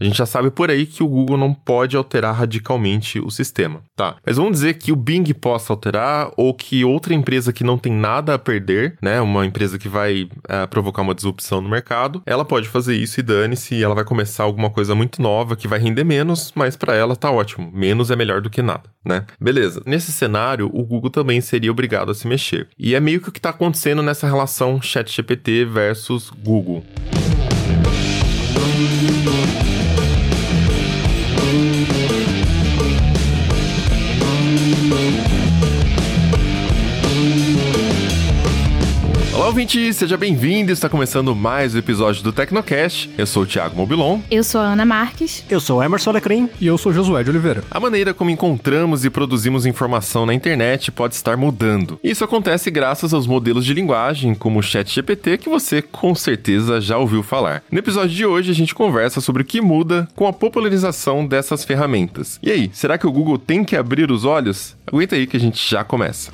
A gente já sabe por aí que o Google não pode alterar radicalmente o sistema, tá? Mas vamos dizer que o Bing possa alterar ou que outra empresa que não tem nada a perder, né? Uma empresa que vai é, provocar uma disrupção no mercado, ela pode fazer isso e dane-se, ela vai começar alguma coisa muito nova que vai render menos, mas para ela tá ótimo. Menos é melhor do que nada, né? Beleza. Nesse cenário, o Google também seria obrigado a se mexer. E é meio que o que tá acontecendo nessa relação ChatGPT versus Google. Ouvinte, seja bem-vindo. Está começando mais um episódio do Tecnocast. Eu sou o Thiago Mobilon. Eu sou a Ana Marques. Eu sou o Emerson Alecrim. E eu sou Josué de Oliveira. A maneira como encontramos e produzimos informação na internet pode estar mudando. Isso acontece graças aos modelos de linguagem, como o ChatGPT, que você com certeza já ouviu falar. No episódio de hoje, a gente conversa sobre o que muda com a popularização dessas ferramentas. E aí, será que o Google tem que abrir os olhos? Aguenta aí que a gente já começa.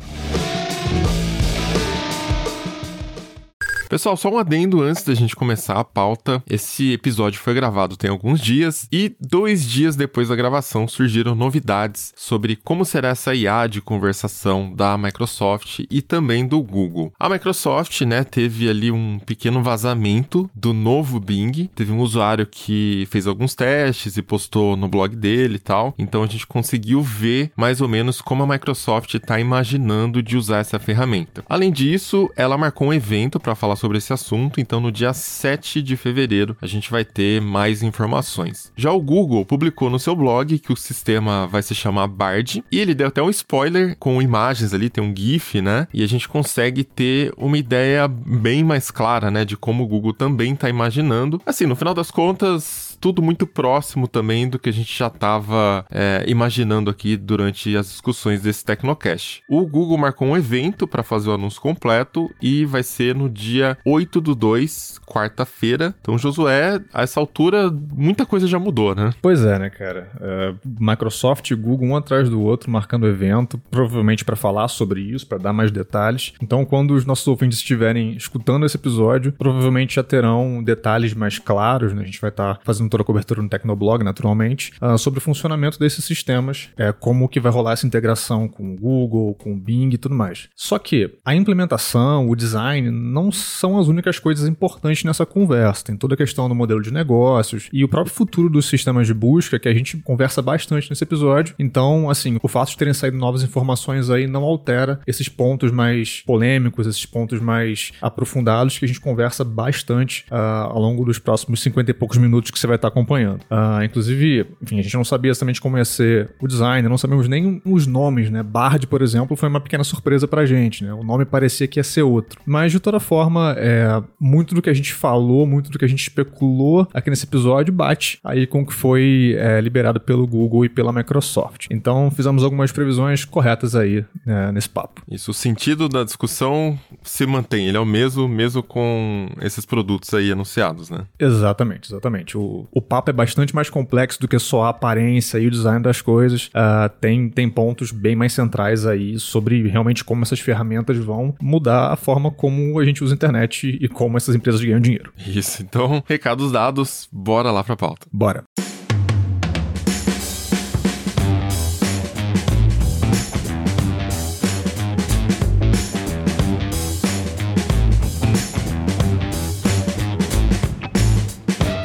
Pessoal, só um adendo antes da gente começar a pauta. Esse episódio foi gravado tem alguns dias e dois dias depois da gravação surgiram novidades sobre como será essa IA de conversação da Microsoft e também do Google. A Microsoft, né, teve ali um pequeno vazamento do novo Bing. Teve um usuário que fez alguns testes e postou no blog dele e tal. Então a gente conseguiu ver mais ou menos como a Microsoft está imaginando de usar essa ferramenta. Além disso, ela marcou um evento para falar sobre esse assunto, então no dia 7 de fevereiro a gente vai ter mais informações. Já o Google publicou no seu blog que o sistema vai se chamar Bard e ele deu até um spoiler com imagens ali, tem um GIF, né? E a gente consegue ter uma ideia bem mais clara, né, de como o Google também está imaginando. Assim, no final das contas, tudo muito próximo também do que a gente já estava é, imaginando aqui durante as discussões desse Tecnocast. O Google marcou um evento para fazer o anúncio completo e vai ser no dia 8 do 2, quarta-feira. Então, Josué, a essa altura, muita coisa já mudou, né? Pois é, né, cara? Uh, Microsoft e Google um atrás do outro marcando o evento, provavelmente para falar sobre isso, para dar mais detalhes. Então, quando os nossos ouvintes estiverem escutando esse episódio, provavelmente já terão detalhes mais claros, né? A gente vai estar tá fazendo toda a cobertura no Tecnoblog, naturalmente, uh, sobre o funcionamento desses sistemas, é, como que vai rolar essa integração com o Google, com o Bing e tudo mais. Só que a implementação, o design, não são as únicas coisas importantes nessa conversa. Tem toda a questão do modelo de negócios e o próprio futuro dos sistemas de busca, que a gente conversa bastante nesse episódio. Então, assim, o fato de terem saído novas informações aí não altera esses pontos mais polêmicos, esses pontos mais aprofundados que a gente conversa bastante uh, ao longo dos próximos 50 e poucos minutos que você vai estar acompanhando. Uh, inclusive, enfim, a gente não sabia exatamente como ia ser o design, não sabemos nem os nomes, né? Bard, por exemplo, foi uma pequena surpresa pra gente, né? O nome parecia que ia ser outro. Mas, de toda forma, é, muito do que a gente falou, muito do que a gente especulou aqui nesse episódio bate aí com o que foi é, liberado pelo Google e pela Microsoft. Então, fizemos algumas previsões corretas aí né, nesse papo. Isso, o sentido da discussão se mantém, ele é o mesmo, mesmo com esses produtos aí anunciados, né? Exatamente, exatamente. O, o papo é bastante mais complexo do que só a aparência e o design das coisas. Uh, tem, tem pontos bem mais centrais aí sobre realmente como essas ferramentas vão mudar a forma como a gente usa a internet e como essas empresas ganham dinheiro. Isso, então, recados dados, bora lá pra pauta. Bora.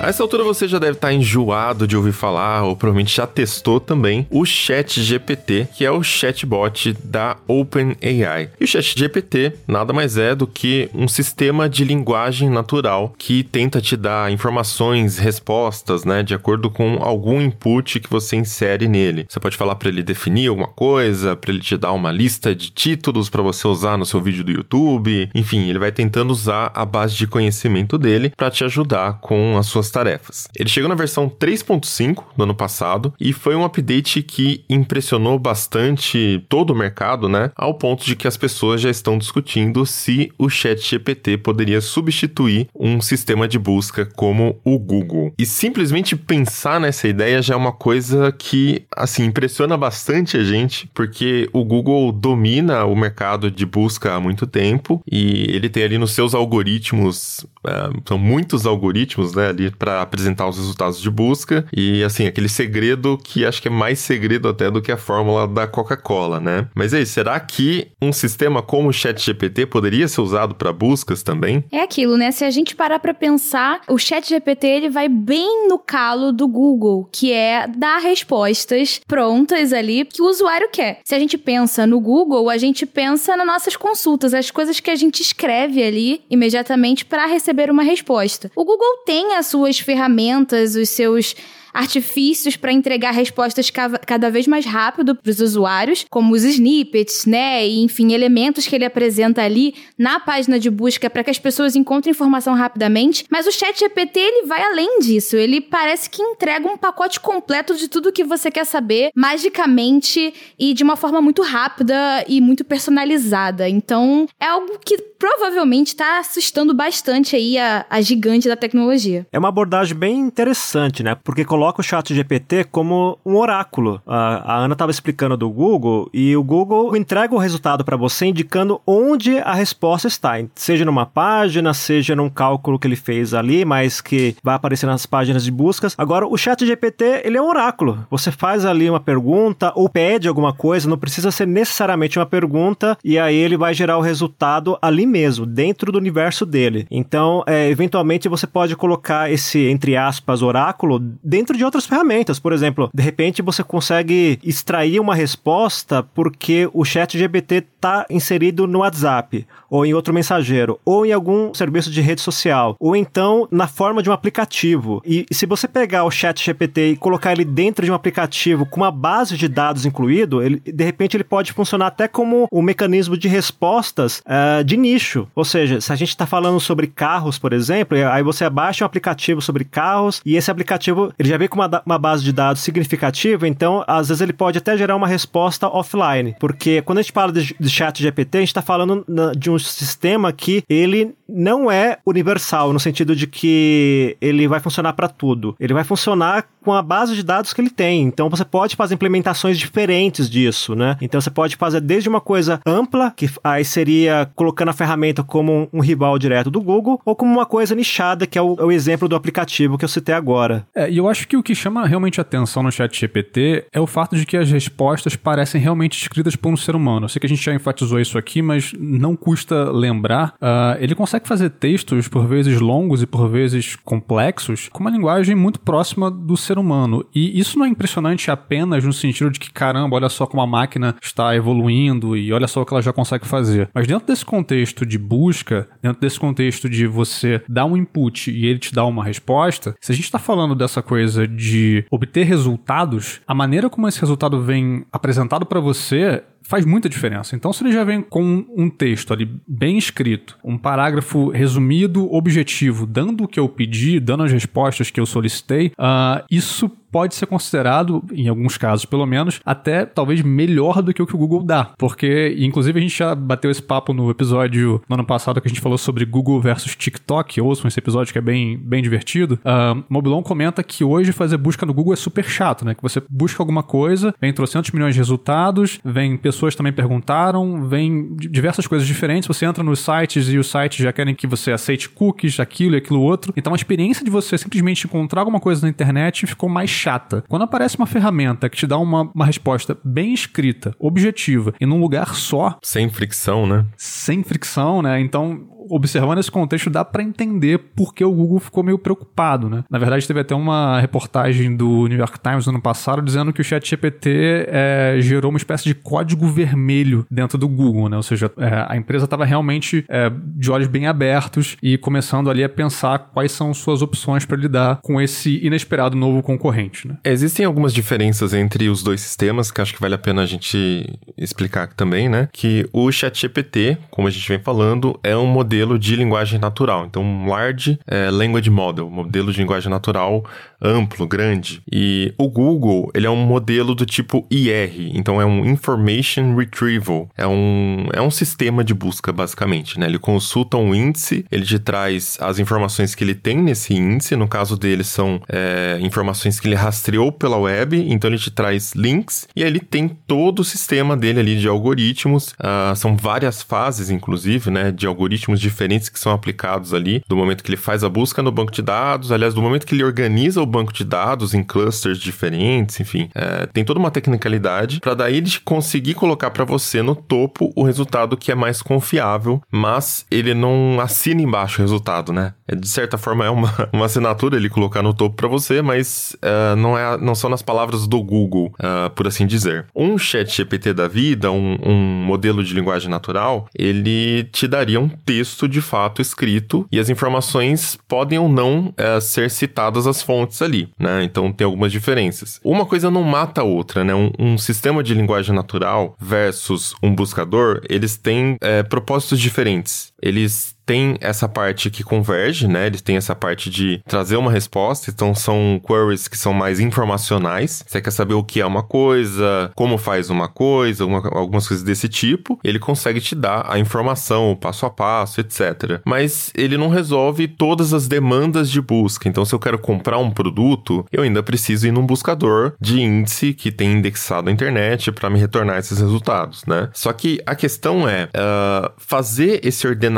A essa altura você já deve estar enjoado de ouvir falar, ou provavelmente já testou também, o Chat GPT, que é o chatbot da OpenAI. E o Chat GPT nada mais é do que um sistema de linguagem natural que tenta te dar informações, respostas, né, de acordo com algum input que você insere nele. Você pode falar para ele definir alguma coisa, para ele te dar uma lista de títulos para você usar no seu vídeo do YouTube. Enfim, ele vai tentando usar a base de conhecimento dele para te ajudar com as suas tarefas tarefas. Ele chegou na versão 3.5 no ano passado e foi um update que impressionou bastante todo o mercado, né? Ao ponto de que as pessoas já estão discutindo se o ChatGPT poderia substituir um sistema de busca como o Google. E simplesmente pensar nessa ideia já é uma coisa que, assim, impressiona bastante a gente, porque o Google domina o mercado de busca há muito tempo e ele tem ali nos seus algoritmos, é, são muitos algoritmos, né, ali para apresentar os resultados de busca e, assim, aquele segredo que acho que é mais segredo até do que a fórmula da Coca-Cola, né? Mas aí, será que um sistema como o ChatGPT poderia ser usado para buscas também? É aquilo, né? Se a gente parar para pensar, o ChatGPT ele vai bem no calo do Google, que é dar respostas prontas ali que o usuário quer. Se a gente pensa no Google, a gente pensa nas nossas consultas, as coisas que a gente escreve ali imediatamente para receber uma resposta. O Google tem as suas ferramentas, os seus artifícios para entregar respostas cada vez mais rápido para os usuários, como os snippets, né? E, enfim, elementos que ele apresenta ali na página de busca para que as pessoas encontrem informação rapidamente. Mas o Chat GPT ele vai além disso. Ele parece que entrega um pacote completo de tudo que você quer saber, magicamente e de uma forma muito rápida e muito personalizada. Então, é algo que provavelmente está assustando bastante aí a, a gigante da tecnologia. É uma abordagem bem interessante, né? Porque coloca o chat GPT como um oráculo. A, a Ana estava explicando do Google e o Google entrega o resultado para você indicando onde a resposta está, seja numa página, seja num cálculo que ele fez ali, mas que vai aparecer nas páginas de buscas. Agora, o chat GPT, ele é um oráculo. Você faz ali uma pergunta ou pede alguma coisa, não precisa ser necessariamente uma pergunta, e aí ele vai gerar o resultado ali mesmo, dentro do universo dele. Então, é, eventualmente, você pode colocar esse, entre aspas, oráculo dentro dentro de outras ferramentas. Por exemplo, de repente você consegue extrair uma resposta porque o chat GPT está inserido no WhatsApp, ou em outro mensageiro, ou em algum serviço de rede social, ou então na forma de um aplicativo. E se você pegar o chat GPT e colocar ele dentro de um aplicativo com uma base de dados incluído, ele, de repente ele pode funcionar até como um mecanismo de respostas uh, de nicho. Ou seja, se a gente está falando sobre carros, por exemplo, aí você abaixa um aplicativo sobre carros e esse aplicativo ele já vem com uma, uma base de dados significativa, então às vezes ele pode até gerar uma resposta offline. Porque quando a gente fala de, de chat GPT, a gente está falando na, de um sistema que ele não é universal, no sentido de que ele vai funcionar para tudo. Ele vai funcionar com a base de dados que ele tem. Então você pode fazer implementações diferentes disso, né? Então você pode fazer desde uma coisa ampla, que aí seria colocando a ferramenta como um rival direto do Google, ou como uma coisa nichada, que é o, é o exemplo do aplicativo que eu citei agora. É, e eu acho que o que chama realmente atenção no chat GPT é o fato de que as respostas parecem realmente escritas por um ser humano. Eu sei que a gente já enfatizou isso aqui, mas não custa lembrar. Uh, ele consegue fazer textos, por vezes longos e por vezes complexos, com uma linguagem muito próxima do ser humano. E isso não é impressionante apenas no sentido de que, caramba, olha só como a máquina está evoluindo e olha só o que ela já consegue fazer. Mas dentro desse contexto de busca, dentro desse contexto de você dar um input e ele te dá uma resposta, se a gente está falando dessa coisa de obter resultados, a maneira como esse resultado vem apresentado para você faz muita diferença. Então, se ele já vem com um texto ali bem escrito, um parágrafo resumido, objetivo, dando o que eu pedi, dando as respostas que eu solicitei, uh, isso pode ser considerado, em alguns casos pelo menos, até talvez melhor do que o que o Google dá. Porque, inclusive, a gente já bateu esse papo no episódio no ano passado que a gente falou sobre Google versus TikTok. Ouçam esse episódio que é bem, bem divertido. Uh, Mobilon comenta que hoje fazer busca no Google é super chato, né? Que você busca alguma coisa, vem trocentos milhões de resultados, vem pessoas também perguntaram, vem diversas coisas diferentes. Você entra nos sites e os sites já querem que você aceite cookies, aquilo e aquilo outro. Então a experiência de você simplesmente encontrar alguma coisa na internet ficou mais chata. Quando aparece uma ferramenta que te dá uma, uma resposta bem escrita, objetiva, e num lugar só. Sem fricção, né? Sem fricção, né? Então observando esse contexto, dá para entender por que o Google ficou meio preocupado, né? Na verdade, teve até uma reportagem do New York Times no ano passado dizendo que o ChatGPT é, gerou uma espécie de código vermelho dentro do Google, né? Ou seja, é, a empresa estava realmente é, de olhos bem abertos e começando ali a pensar quais são suas opções para lidar com esse inesperado novo concorrente, né? Existem algumas diferenças entre os dois sistemas que acho que vale a pena a gente explicar também, né? Que o ChatGPT, como a gente vem falando, é um modelo modelo de linguagem natural. Então, um Large é, Language Model, modelo de linguagem natural amplo, grande. E o Google, ele é um modelo do tipo IR, então é um Information Retrieval. É um, é um sistema de busca, basicamente, né? Ele consulta um índice, ele te traz as informações que ele tem nesse índice, no caso dele são é, informações que ele rastreou pela web, então ele te traz links, e aí ele tem todo o sistema dele ali de algoritmos, uh, são várias fases, inclusive, né, de algoritmos diferentes que são aplicados ali, do momento que ele faz a busca no banco de dados, aliás, do momento que ele organiza o banco de dados em clusters diferentes, enfim, é, tem toda uma tecnicalidade para daí ele conseguir colocar para você no topo o resultado que é mais confiável, mas ele não assina embaixo o resultado, né? É, de certa forma é uma, uma assinatura ele colocar no topo para você, mas uh, não, é, não são nas palavras do Google, uh, por assim dizer. Um chat GPT da vida, um, um modelo de linguagem natural, ele te daria um texto de fato escrito e as informações podem ou não uh, ser citadas as fontes ali, né? Então tem algumas diferenças. Uma coisa não mata a outra, né? Um, um sistema de linguagem natural versus um buscador, eles têm é, propósitos diferentes. Eles tem essa parte que converge, né? Eles têm essa parte de trazer uma resposta, então são queries que são mais informacionais. Você quer saber o que é uma coisa, como faz uma coisa, uma, algumas coisas desse tipo. Ele consegue te dar a informação, o passo a passo, etc. Mas ele não resolve todas as demandas de busca. Então, se eu quero comprar um produto, eu ainda preciso ir num buscador de índice que tem indexado a internet para me retornar esses resultados, né? Só que a questão é uh, fazer esse ordenamento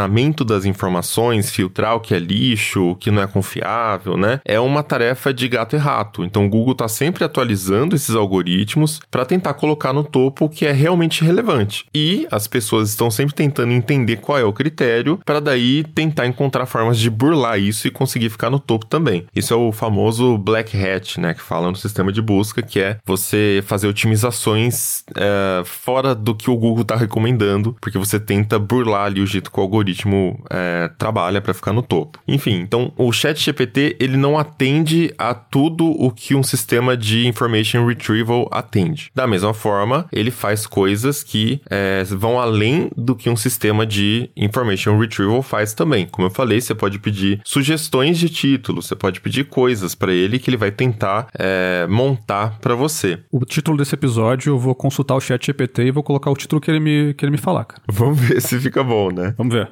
das informações, filtrar o que é lixo, o que não é confiável, né? É uma tarefa de gato e rato. Então o Google está sempre atualizando esses algoritmos para tentar colocar no topo o que é realmente relevante. E as pessoas estão sempre tentando entender qual é o critério para daí tentar encontrar formas de burlar isso e conseguir ficar no topo também. Isso é o famoso black hat, né? Que fala no sistema de busca, que é você fazer otimizações é, fora do que o Google está recomendando, porque você tenta burlar ali o jeito que o algoritmo é, trabalha para ficar no topo. Enfim, então o Chat GPT ele não atende a tudo o que um sistema de information retrieval atende. Da mesma forma, ele faz coisas que é, vão além do que um sistema de information retrieval faz também. Como eu falei, você pode pedir sugestões de títulos, você pode pedir coisas para ele que ele vai tentar é, montar para você. O título desse episódio eu vou consultar o Chat GPT e vou colocar o título que ele me, que ele me falar, cara. Vamos ver se fica bom, né? Vamos ver.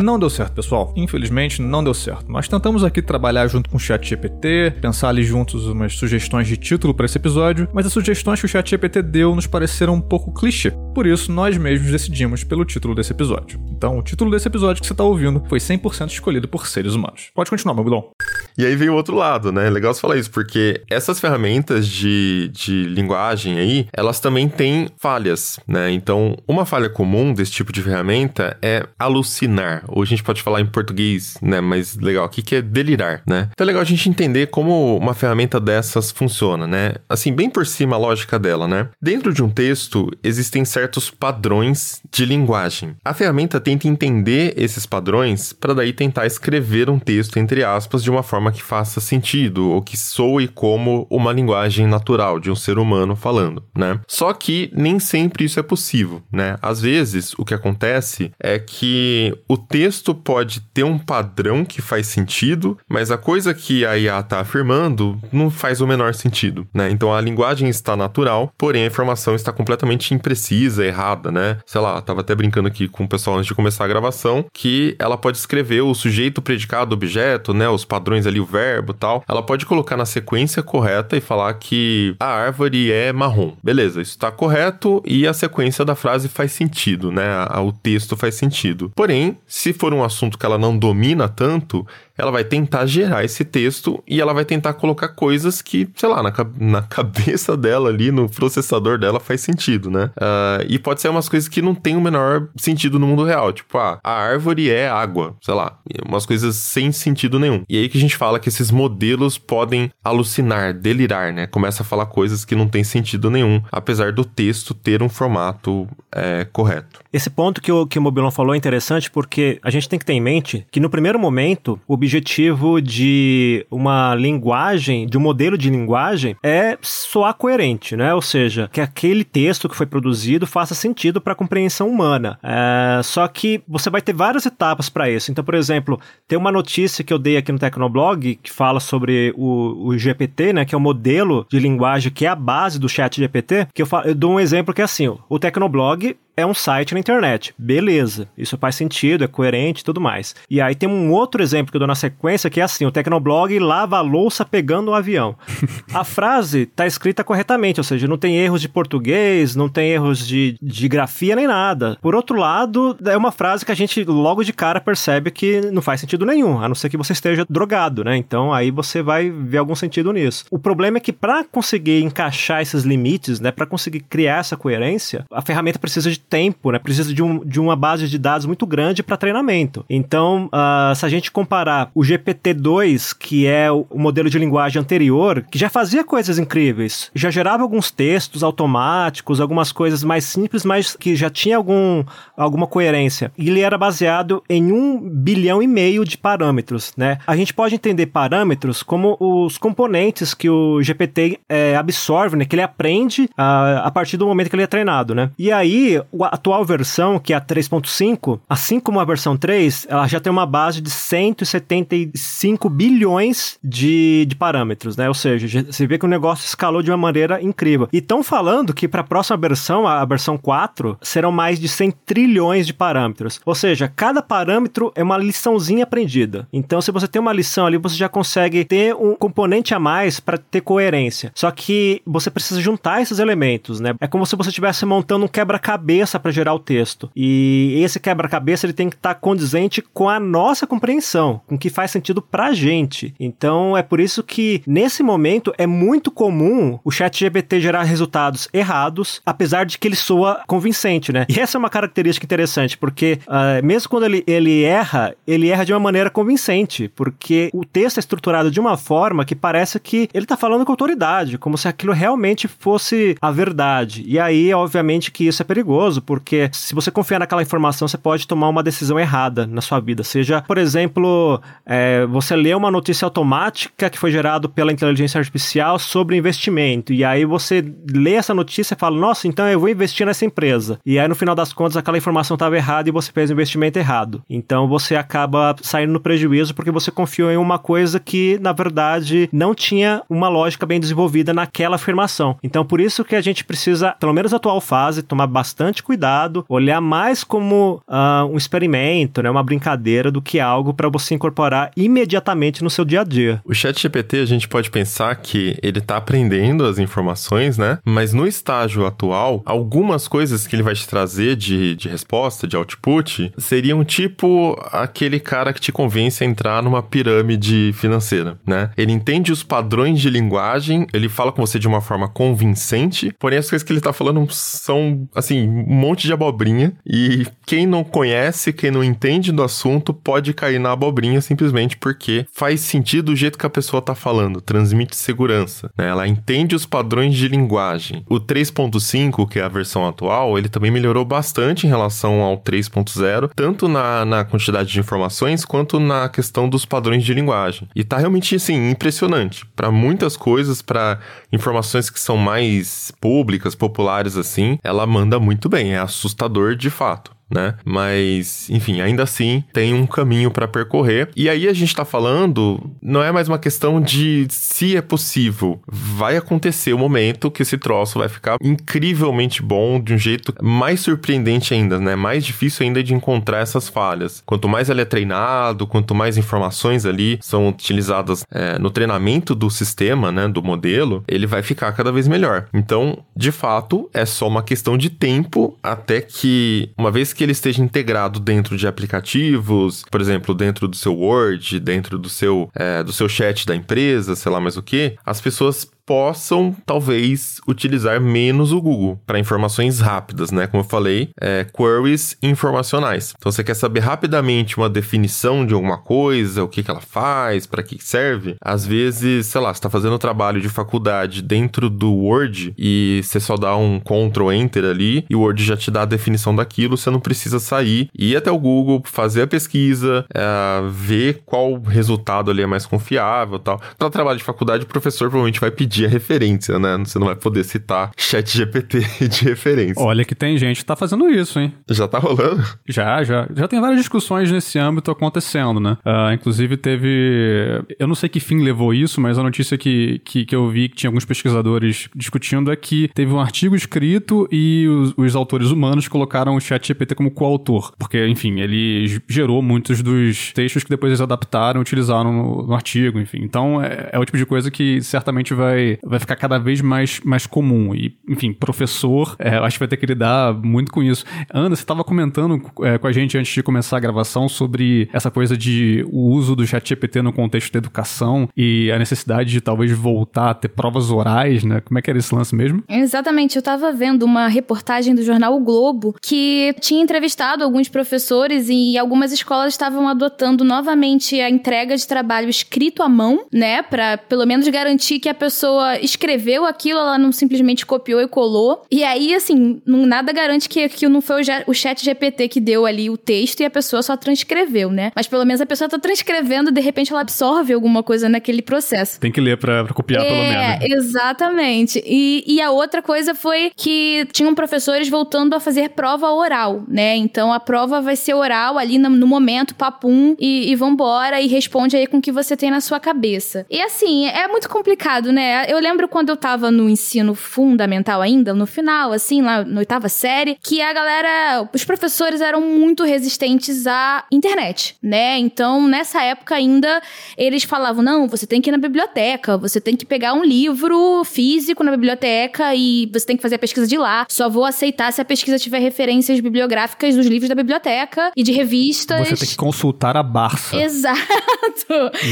Não deu certo, pessoal. Infelizmente, não deu certo. Mas tentamos aqui trabalhar junto com o Chat GPT, pensar ali juntos umas sugestões de título para esse episódio, mas as sugestões que o Chat GPT deu nos pareceram um pouco clichê. Por isso, nós mesmos decidimos pelo título desse episódio. Então, o título desse episódio que você está ouvindo foi 100% escolhido por seres humanos. Pode continuar, meu bilão. E aí vem o outro lado, né? Legal você falar isso, porque essas ferramentas de, de linguagem aí, elas também têm falhas, né? Então, uma falha comum desse tipo de ferramenta é alucinar. Ou a gente pode falar em português, né? Mas legal, o que é delirar, né? Então é legal a gente entender como uma ferramenta dessas funciona, né? Assim, bem por cima a lógica dela, né? Dentro de um texto, existem certos padrões de linguagem. A ferramenta tenta entender esses padrões para daí tentar escrever um texto, entre aspas, de uma forma que faça sentido ou que soe como uma linguagem natural de um ser humano falando, né? Só que nem sempre isso é possível, né? Às vezes, o que acontece é que o texto pode ter um padrão que faz sentido, mas a coisa que a IA está afirmando não faz o menor sentido, né? Então a linguagem está natural, porém a informação está completamente imprecisa, errada, né? Sei lá, tava até brincando aqui com o pessoal antes de começar a gravação que ela pode escrever o sujeito, predicado, objeto, né? Os padrões ali, o verbo tal. Ela pode colocar na sequência correta e falar que a árvore é marrom. Beleza, isso está correto e a sequência da frase faz sentido, né? O texto faz sentido. Porém, se for um assunto que ela não domina tanto, ela vai tentar gerar esse texto e ela vai tentar colocar coisas que, sei lá, na, na cabeça dela ali, no processador dela, faz sentido, né? Uh, e pode ser umas coisas que não tem o menor sentido no mundo real. Tipo, ah, a árvore é água, sei lá, umas coisas sem sentido nenhum. E aí que a gente fala que esses modelos podem alucinar, delirar, né? Começa a falar coisas que não tem sentido nenhum, apesar do texto ter um formato é, correto. Esse ponto que o, que o Mobilon falou é interessante porque a gente tem que ter em mente que no primeiro momento o objetivo de uma linguagem, de um modelo de linguagem, é soar coerente, né? Ou seja, que aquele texto que foi produzido faça sentido para a compreensão humana. É, só que você vai ter várias etapas para isso. Então, por exemplo, tem uma notícia que eu dei aqui no Tecnoblog que fala sobre o, o GPT, né? Que é o modelo de linguagem que é a base do chat GPT, que eu, falo, eu dou um exemplo que é assim, o Tecnoblog é um site na internet. Beleza, isso faz sentido, é coerente e tudo mais. E aí tem um outro exemplo que eu dou na sequência que é assim: o Tecnoblog lava a louça pegando o um avião. a frase está escrita corretamente, ou seja, não tem erros de português, não tem erros de, de grafia nem nada. Por outro lado, é uma frase que a gente logo de cara percebe que não faz sentido nenhum, a não ser que você esteja drogado, né? Então aí você vai ver algum sentido nisso. O problema é que para conseguir encaixar esses limites, né, para conseguir criar essa coerência, a ferramenta precisa de tempo, né? Precisa de, um, de uma base de dados muito grande para treinamento. Então, uh, se a gente comparar o GPT-2, que é o, modelo de linguagem anterior, que já fazia coisas incríveis, já gerava alguns textos automáticos, algumas coisas mais simples, mas que já tinha algum, alguma coerência. Ele era baseado em um bilhão e meio de parâmetros, né? A gente pode entender parâmetros como os componentes que o GPT é, absorve, né? Que ele aprende a, a partir do momento que ele é treinado, né? E aí, a atual versão, que é a 3.5, assim como a versão 3, ela já tem uma base de 175 bilhões de, de parâmetros, né? Ou seja, você vê que o negócio escalou de uma maneira incrível. E estão falando que para a próxima versão, a versão 4, serão mais de 100 trilhões de parâmetros. Ou seja, cada parâmetro é uma liçãozinha aprendida. Então, se você tem uma lição ali, você já consegue ter um componente a mais para ter coerência. Só que você precisa juntar esses elementos, né? É como se você estivesse montando um quebra-cabeça quebra-cabeça para gerar o texto. E esse quebra-cabeça ele tem que estar tá condizente com a nossa compreensão, com o que faz sentido pra gente. Então é por isso que nesse momento é muito comum o chat GPT gerar resultados errados, apesar de que ele soa convincente, né? E essa é uma característica interessante, porque uh, mesmo quando ele, ele erra, ele erra de uma maneira convincente, porque o texto é estruturado de uma forma que parece que ele tá falando com autoridade, como se aquilo realmente fosse a verdade. E aí, obviamente, que isso é perigoso, porque se você confiar naquela informação, você pode tomar uma decisão errada na sua vida. Seja, por exemplo, é, você lê uma notícia automática que foi gerada pela inteligência artificial sobre investimento, e aí você lê essa notícia e fala, nossa, então eu vou investir nessa empresa. E aí, no final das contas, aquela informação estava errada e você fez o investimento errado. Então você acaba saindo no prejuízo porque você confiou em uma coisa que, na verdade, não tinha uma lógica bem desenvolvida naquela afirmação. Então, por isso que a gente precisa, pelo menos na atual fase, tomar bastante cuidado cuidado, olhar mais como uh, um experimento, né, uma brincadeira, do que algo para você incorporar imediatamente no seu dia a dia. O chat GPT, a gente pode pensar que ele está aprendendo as informações, né? Mas no estágio atual, algumas coisas que ele vai te trazer de, de resposta, de output, seriam tipo aquele cara que te convence a entrar numa pirâmide financeira, né? Ele entende os padrões de linguagem, ele fala com você de uma forma convincente, porém as coisas que ele está falando são, assim, monte de abobrinha e quem não conhece, quem não entende do assunto, pode cair na abobrinha simplesmente porque faz sentido o jeito que a pessoa tá falando, transmite segurança, né? Ela entende os padrões de linguagem. O 3.5, que é a versão atual, ele também melhorou bastante em relação ao 3.0, tanto na, na quantidade de informações quanto na questão dos padrões de linguagem. E tá realmente, assim, impressionante. Para muitas coisas, para informações que são mais públicas, populares assim, ela manda muito bem. É assustador de fato né? Mas, enfim, ainda assim tem um caminho para percorrer. E aí a gente tá falando, não é mais uma questão de se é possível. Vai acontecer o momento que esse troço vai ficar incrivelmente bom, de um jeito mais surpreendente ainda, né? Mais difícil ainda de encontrar essas falhas. Quanto mais ele é treinado, quanto mais informações ali são utilizadas é, no treinamento do sistema, né? Do modelo, ele vai ficar cada vez melhor. Então, de fato, é só uma questão de tempo até que, uma vez que que ele esteja integrado dentro de aplicativos, por exemplo, dentro do seu Word, dentro do seu, é, do seu chat da empresa, sei lá mais o que, as pessoas possam talvez utilizar menos o Google para informações rápidas, né? Como eu falei, é, queries informacionais. Então você quer saber rapidamente uma definição de alguma coisa, o que, que ela faz, para que serve. Às vezes, sei lá, você está fazendo trabalho de faculdade dentro do Word e você só dá um Ctrl Enter ali e o Word já te dá a definição daquilo, você não precisa sair, ir até o Google, fazer a pesquisa, é, ver qual resultado ali é mais confiável tal. Para trabalho de faculdade, o professor provavelmente vai pedir a referência, né? Você não vai poder citar chat GPT de referência. Olha que tem gente que tá fazendo isso, hein? Já tá rolando? Já, já. Já tem várias discussões nesse âmbito acontecendo, né? Uh, inclusive teve... Eu não sei que fim levou isso, mas a notícia que, que, que eu vi que tinha alguns pesquisadores discutindo é que teve um artigo escrito e os, os autores humanos colocaram o chat GPT como coautor. Porque, enfim, ele gerou muitos dos textos que depois eles adaptaram e utilizaram no, no artigo, enfim. Então, é, é, o tipo de coisa que certamente vai, vai ficar cada vez mais, mais comum. E, enfim, professor, é, acho que vai ter que lidar muito com isso. Ana, você estava comentando é, com a gente antes de começar a gravação sobre essa coisa de o uso do chat GPT no contexto da educação e a necessidade de talvez voltar a ter provas orais, né? Como é que era esse lance mesmo? Exatamente. Eu estava vendo uma reportagem do jornal O Globo que tinha entrevistado alguns professores e algumas escolas estavam adotando novamente a entrega de trabalho escrito à mão, né? Pra pelo menos garantir que a pessoa escreveu aquilo, ela não simplesmente copiou e colou. E aí, assim, não, nada garante que aquilo não foi o, o chat GPT que deu ali o texto e a pessoa só transcreveu, né? Mas pelo menos a pessoa tá transcrevendo e de repente ela absorve alguma coisa naquele processo. Tem que ler pra, pra copiar, é, pelo menos. É, exatamente. E, e a outra coisa foi que tinham professores voltando a fazer prova oral, né? Então a prova vai ser oral ali no, no momento, papum, e, e vambora, e responde aí com o que você tem na sua cabeça. E assim, é muito complicado, né? Eu lembro quando eu tava no ensino fundamental ainda, no final, assim, lá na oitava série, que a galera, os professores eram muito resistentes à internet, né? Então, nessa época ainda, eles falavam: não, você tem que ir na biblioteca, você tem que pegar um livro físico na biblioteca e você tem que fazer a pesquisa de lá. Só vou aceitar se a pesquisa tiver referências bibliográficas dos livros da biblioteca e de revistas. Você tem que consultar a Barça. Exato.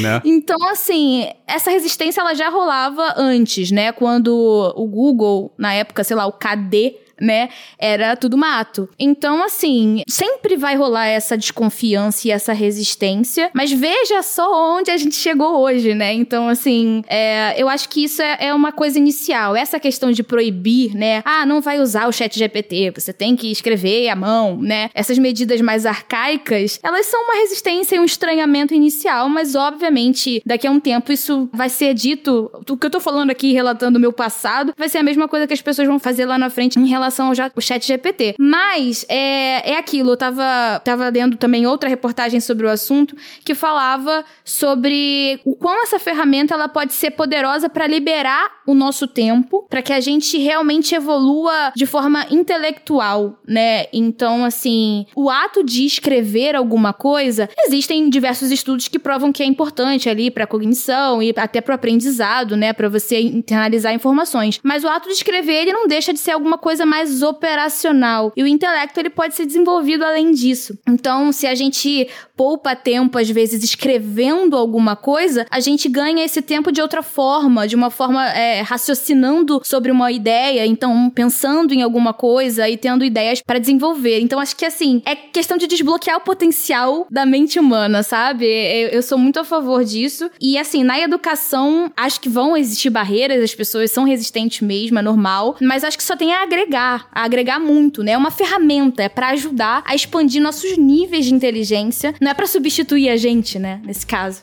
Né? Então, assim, essa resistência ela já rolava antes, né? Quando o Google, na época, sei lá, o KD né? Era tudo mato. Então, assim, sempre vai rolar essa desconfiança e essa resistência, mas veja só onde a gente chegou hoje, né? Então, assim, é, eu acho que isso é, é, uma coisa inicial. Essa questão de proibir, né? Ah, não vai usar o chat GPT, você tem que escrever à mão, né? Essas medidas mais arcaicas, elas são uma resistência e um estranhamento inicial, mas obviamente daqui a um tempo isso vai ser dito. O que eu tô falando aqui, relatando o meu passado, vai ser a mesma coisa que as pessoas vão fazer lá na frente em relação relação ao chat GPT. Mas é, é aquilo, eu tava, tava lendo também outra reportagem sobre o assunto que falava sobre o quão essa ferramenta ela pode ser poderosa para liberar o nosso tempo, para que a gente realmente evolua de forma intelectual, né? Então, assim, o ato de escrever alguma coisa, existem diversos estudos que provam que é importante ali para cognição e até para aprendizado, né, para você internalizar informações. Mas o ato de escrever, ele não deixa de ser alguma coisa mais mais operacional. E o intelecto ele pode ser desenvolvido além disso. Então, se a gente poupa tempo às vezes escrevendo alguma coisa, a gente ganha esse tempo de outra forma, de uma forma é, raciocinando sobre uma ideia, então pensando em alguma coisa e tendo ideias para desenvolver. Então, acho que assim é questão de desbloquear o potencial da mente humana, sabe? Eu, sou muito a favor disso. E assim, na educação, acho que vão existir barreiras, as pessoas são resistentes mesmo, é normal, mas acho que só tem a agregar agregar, a agregar muito, né? É uma ferramenta, é para ajudar a expandir nossos níveis de inteligência, não é para substituir a gente, né? Nesse caso.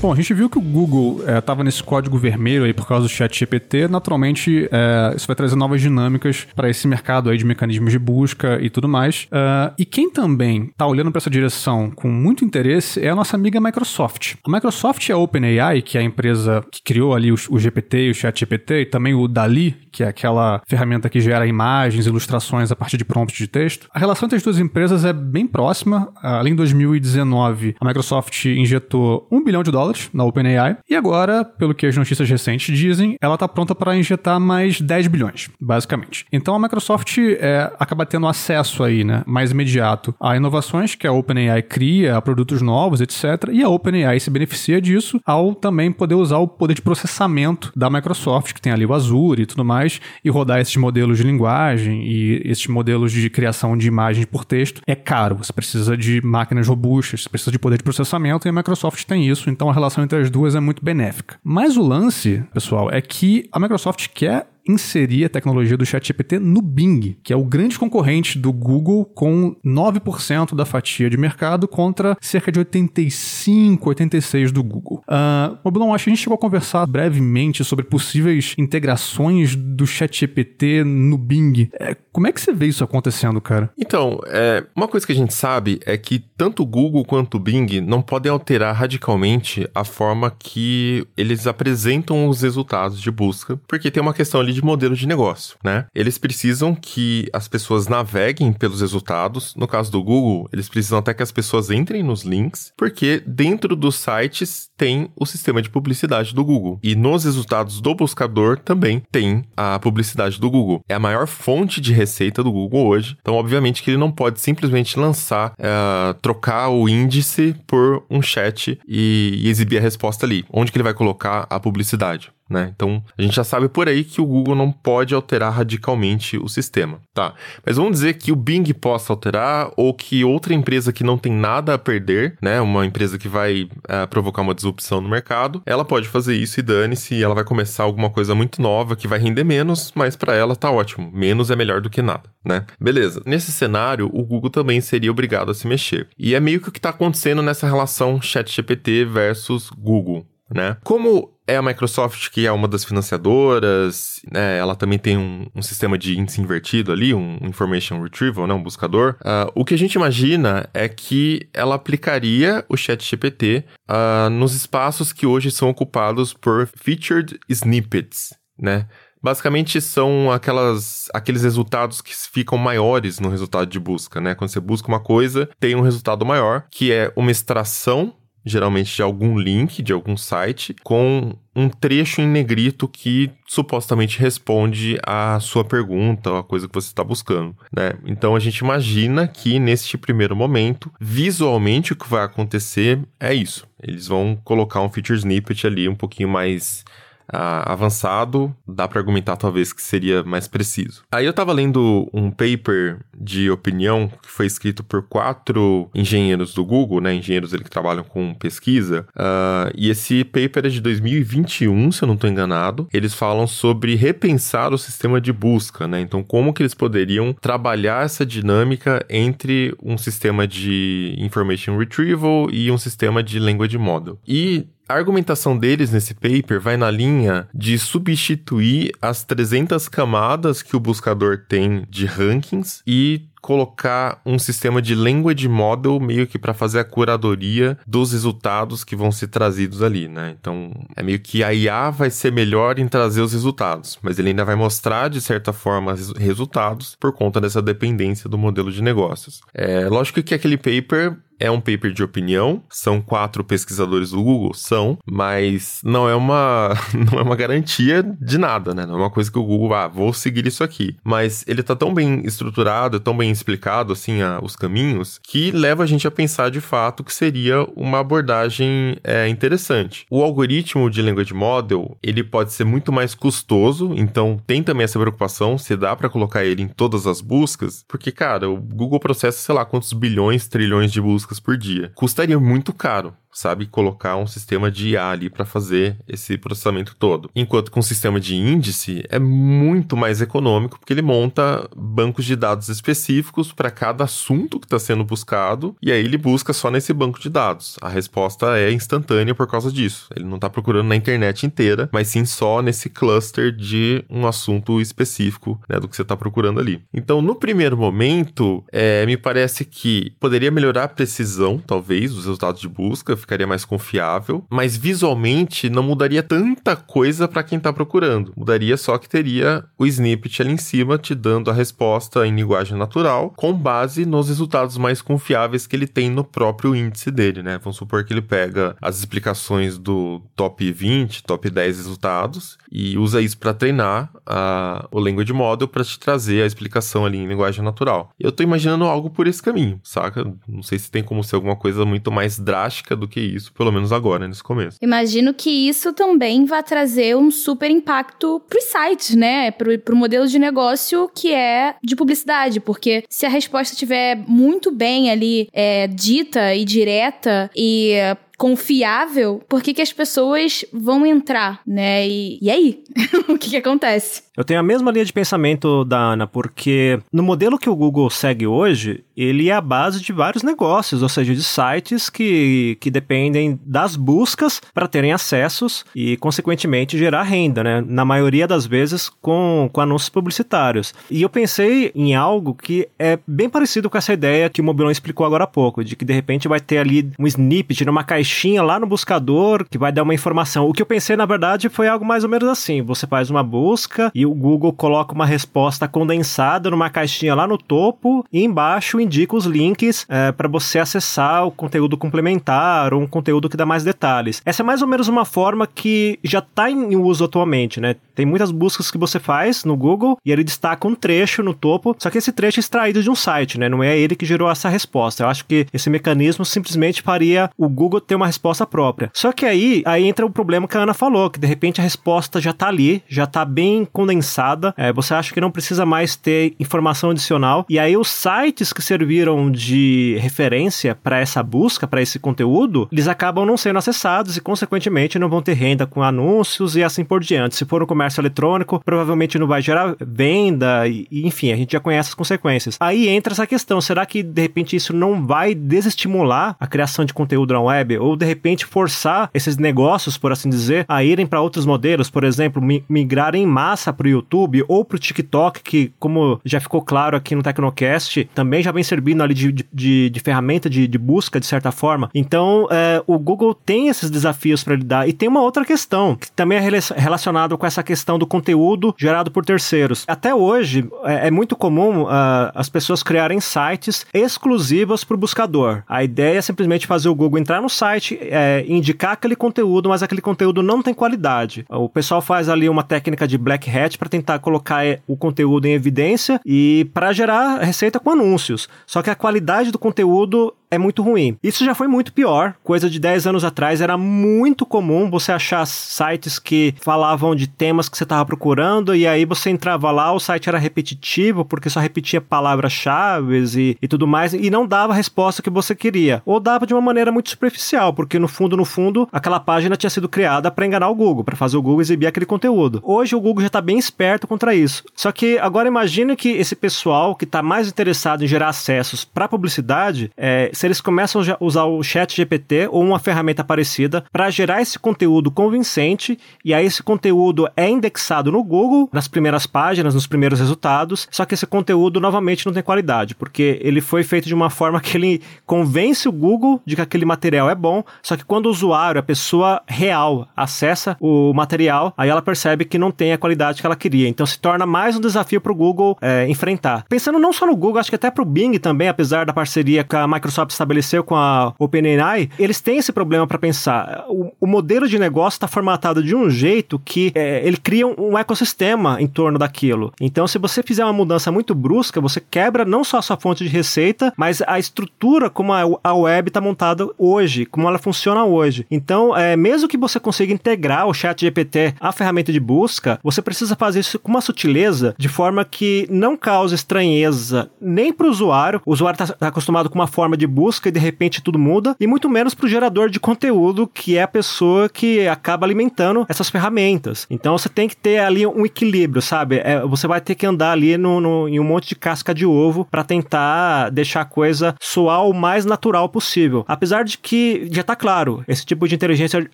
Bom, a gente viu que o Google estava é, nesse código vermelho aí por causa do chat GPT. Naturalmente, é, isso vai trazer novas dinâmicas para esse mercado aí de mecanismos de busca e tudo mais. Uh, e quem também está olhando para essa direção com muito interesse é a nossa amiga Microsoft. A Microsoft é a OpenAI, que é a empresa que criou ali o, o GPT e o chat GPT, e também o DALI, que é aquela ferramenta que gera imagens, ilustrações a partir de prompts de texto. A relação entre as duas empresas é bem próxima. Além de 2019, a Microsoft injetou um bilhão de dólares dólares na OpenAI. E agora, pelo que as notícias recentes dizem, ela está pronta para injetar mais 10 bilhões, basicamente. Então a Microsoft é, acaba tendo acesso aí, né, mais imediato a inovações que a OpenAI cria, a produtos novos, etc. E a OpenAI se beneficia disso ao também poder usar o poder de processamento da Microsoft, que tem ali o Azure e tudo mais, e rodar esses modelos de linguagem e esses modelos de criação de imagens por texto. É caro, você precisa de máquinas robustas, você precisa de poder de processamento e a Microsoft tem isso, então relação entre as duas é muito benéfica. Mas o lance, pessoal, é que a Microsoft quer inserir a tecnologia do ChatGPT no Bing, que é o grande concorrente do Google, com 9% da fatia de mercado contra cerca de 85, 86 do Google. Uh, Mobilon, acho que a gente chegou a conversar brevemente sobre possíveis integrações do ChatGPT no Bing. É, como é que você vê isso acontecendo, cara? Então, é, uma coisa que a gente sabe é que tanto o Google quanto o Bing não podem alterar radicalmente a forma que eles apresentam os resultados de busca, porque tem uma questão ali de modelo de negócio, né? Eles precisam que as pessoas naveguem pelos resultados. No caso do Google, eles precisam até que as pessoas entrem nos links, porque dentro dos sites tem o sistema de publicidade do Google. E nos resultados do buscador também tem a publicidade do Google. É a maior fonte de receita do Google hoje. Então, obviamente, que ele não pode simplesmente lançar, uh, trocar o índice por um chat e, e exibir a resposta ali. Onde que ele vai colocar a publicidade? Né? Então, a gente já sabe por aí que o Google não pode alterar radicalmente o sistema, tá? Mas vamos dizer que o Bing possa alterar ou que outra empresa que não tem nada a perder, né? Uma empresa que vai uh, provocar uma disrupção no mercado, ela pode fazer isso e dane-se, ela vai começar alguma coisa muito nova que vai render menos, mas para ela tá ótimo. Menos é melhor do que nada, né? Beleza. Nesse cenário, o Google também seria obrigado a se mexer. E é meio que o que tá acontecendo nessa relação ChatGPT versus Google, né? Como é a Microsoft que é uma das financiadoras, né? Ela também tem um, um, sistema de índice invertido ali, um information retrieval, né? Um buscador. Uh, o que a gente imagina é que ela aplicaria o ChatGPT uh, nos espaços que hoje são ocupados por featured snippets, né? Basicamente são aquelas, aqueles resultados que ficam maiores no resultado de busca, né? Quando você busca uma coisa, tem um resultado maior, que é uma extração geralmente de algum link de algum site, com um trecho em negrito que supostamente responde à sua pergunta ou a coisa que você está buscando, né? Então a gente imagina que neste primeiro momento, visualmente o que vai acontecer é isso. Eles vão colocar um feature snippet ali um pouquinho mais uh, avançado, dá para argumentar talvez que seria mais preciso. Aí eu tava lendo um paper de opinião que foi escrito por quatro engenheiros do Google, né, engenheiros que trabalham com pesquisa, uh, e esse paper é de 2021, se eu não estou enganado. Eles falam sobre repensar o sistema de busca, né? Então como que eles poderiam trabalhar essa dinâmica entre um sistema de information retrieval e um sistema de language model. E a argumentação deles nesse paper vai na linha de substituir as 300 camadas que o buscador tem de rankings e colocar um sistema de language model meio que para fazer a curadoria dos resultados que vão ser trazidos ali, né? Então, é meio que a IA vai ser melhor em trazer os resultados, mas ele ainda vai mostrar de certa forma resultados por conta dessa dependência do modelo de negócios. É lógico que aquele paper é um paper de opinião, são quatro pesquisadores do Google, são, mas não é uma não é uma garantia de nada, né? Não é uma coisa que o Google, ah, vou seguir isso aqui. Mas ele tá tão bem estruturado, tão bem explicado, assim, a, os caminhos, que leva a gente a pensar de fato que seria uma abordagem é, interessante. O algoritmo de language model, ele pode ser muito mais custoso, então tem também essa preocupação se dá para colocar ele em todas as buscas, porque, cara, o Google processa, sei lá, quantos bilhões, trilhões de buscas por dia. Custaria muito caro sabe, colocar um sistema de IA ali para fazer esse processamento todo. Enquanto com um sistema de índice é muito mais econômico, porque ele monta bancos de dados específicos para cada assunto que está sendo buscado, e aí ele busca só nesse banco de dados. A resposta é instantânea por causa disso. Ele não está procurando na internet inteira, mas sim só nesse cluster de um assunto específico né, do que você está procurando ali. Então, no primeiro momento, é, me parece que poderia melhorar a precisão, talvez, dos resultados de busca, ficaria mais confiável, mas visualmente não mudaria tanta coisa para quem tá procurando. Mudaria só que teria o snippet ali em cima te dando a resposta em linguagem natural, com base nos resultados mais confiáveis que ele tem no próprio índice dele, né? Vamos supor que ele pega as explicações do top 20, top 10 resultados e usa isso para treinar a, o language model para te trazer a explicação ali em linguagem natural. Eu tô imaginando algo por esse caminho, saca? Não sei se tem como ser alguma coisa muito mais drástica do que isso, pelo menos agora, nesse começo. Imagino que isso também vai trazer um super impacto pros sites, né? Pro, pro modelo de negócio que é de publicidade, porque se a resposta estiver muito bem ali é, dita e direta e confiável, por que, que as pessoas vão entrar, né? E, e aí? o que, que acontece? Eu tenho a mesma linha de pensamento da Ana, porque no modelo que o Google segue hoje, ele é a base de vários negócios, ou seja, de sites que, que dependem das buscas para terem acessos e, consequentemente, gerar renda, né? Na maioria das vezes com, com anúncios publicitários. E eu pensei em algo que é bem parecido com essa ideia que o Mobilão explicou agora há pouco, de que de repente vai ter ali um snippet numa caixinha lá no buscador que vai dar uma informação. O que eu pensei, na verdade, foi algo mais ou menos assim: você faz uma busca e o Google coloca uma resposta condensada numa caixinha lá no topo e embaixo indica os links é, para você acessar o conteúdo complementar ou um conteúdo que dá mais detalhes. Essa é mais ou menos uma forma que já está em uso atualmente, né? Tem muitas buscas que você faz no Google e ele destaca um trecho no topo, só que esse trecho é extraído de um site, né? Não é ele que gerou essa resposta. Eu acho que esse mecanismo simplesmente faria o Google ter uma resposta própria. Só que aí, aí entra o problema que a Ana falou, que de repente a resposta já está ali, já está bem condensada condensada. É, você acha que não precisa mais ter informação adicional. E aí os sites que serviram de referência para essa busca, para esse conteúdo, eles acabam não sendo acessados e, consequentemente, não vão ter renda com anúncios e assim por diante. Se for um comércio eletrônico, provavelmente não vai gerar venda e, enfim, a gente já conhece as consequências. Aí entra essa questão: será que de repente isso não vai desestimular a criação de conteúdo na web ou de repente forçar esses negócios, por assim dizer, a irem para outros modelos, por exemplo, migrar em massa para o YouTube ou pro TikTok, que, como já ficou claro aqui no Tecnocast, também já vem servindo ali de, de, de ferramenta de, de, busca, de certa forma. Então, é, o Google tem esses desafios para lidar. E tem uma outra questão, que também é relacionado com essa questão do conteúdo gerado por terceiros. Até hoje, é, é muito comum uh, as pessoas criarem sites exclusivos para o buscador. A ideia é simplesmente fazer o Google entrar no site, é, indicar aquele conteúdo, mas aquele conteúdo não tem qualidade. O pessoal faz ali uma técnica de black hat para tentar colocar é, o conteúdo em evidência e para gerar receita com anúncios. Só que a qualidade do conteúdo é muito ruim. Isso já foi muito pior. Coisa de 10 anos atrás era muito comum você achar sites que falavam de temas que você estava procurando e aí você entrava lá, o site era repetitivo porque só repetia palavras-chave e, e tudo mais e não dava a resposta que você queria. Ou dava de uma maneira muito superficial, porque no fundo, no fundo, aquela página tinha sido criada para enganar o Google, para fazer o Google exibir aquele conteúdo. Hoje o Google já está bem esperto contra isso. Só que agora imagine que esse pessoal que está mais interessado em gerar acessos para publicidade é, se eles começam a usar o chat GPT ou uma ferramenta parecida para gerar esse conteúdo convincente e aí esse conteúdo é indexado no Google, nas primeiras páginas, nos primeiros resultados, só que esse conteúdo novamente não tem qualidade, porque ele foi feito de uma forma que ele convence o Google de que aquele material é bom, só que quando o usuário, a pessoa real, acessa o material, aí ela percebe que não tem a qualidade que ela queria. Então se torna mais um desafio para o Google é, enfrentar. Pensando não só no Google, acho que até para o Bing também, apesar da parceria que a Microsoft estabeleceu com a OpenAI, eles têm esse problema para pensar. O, o, modelo de negócio está formatado de um jeito que é, ele cria um, um, ecossistema em torno daquilo. Então, se você fizer uma mudança muito brusca, você quebra não só a sua fonte de receita, mas a estrutura como a, a web está montada hoje, como ela funciona hoje. Então, é, mesmo que você consiga integrar o chat GPT à ferramenta de busca, você precisa fazer isso com uma sutileza, de forma que não cause estranheza nem para o usuário. O usuário está tá acostumado com uma forma de e de repente tudo muda, e muito menos para o gerador de conteúdo, que é a pessoa que acaba alimentando essas ferramentas. Então você tem que ter ali um equilíbrio, sabe? É, você vai ter que andar ali no, no, em um monte de casca de ovo para tentar deixar a coisa soar o mais natural possível. Apesar de que já tá claro, esse tipo de inteligência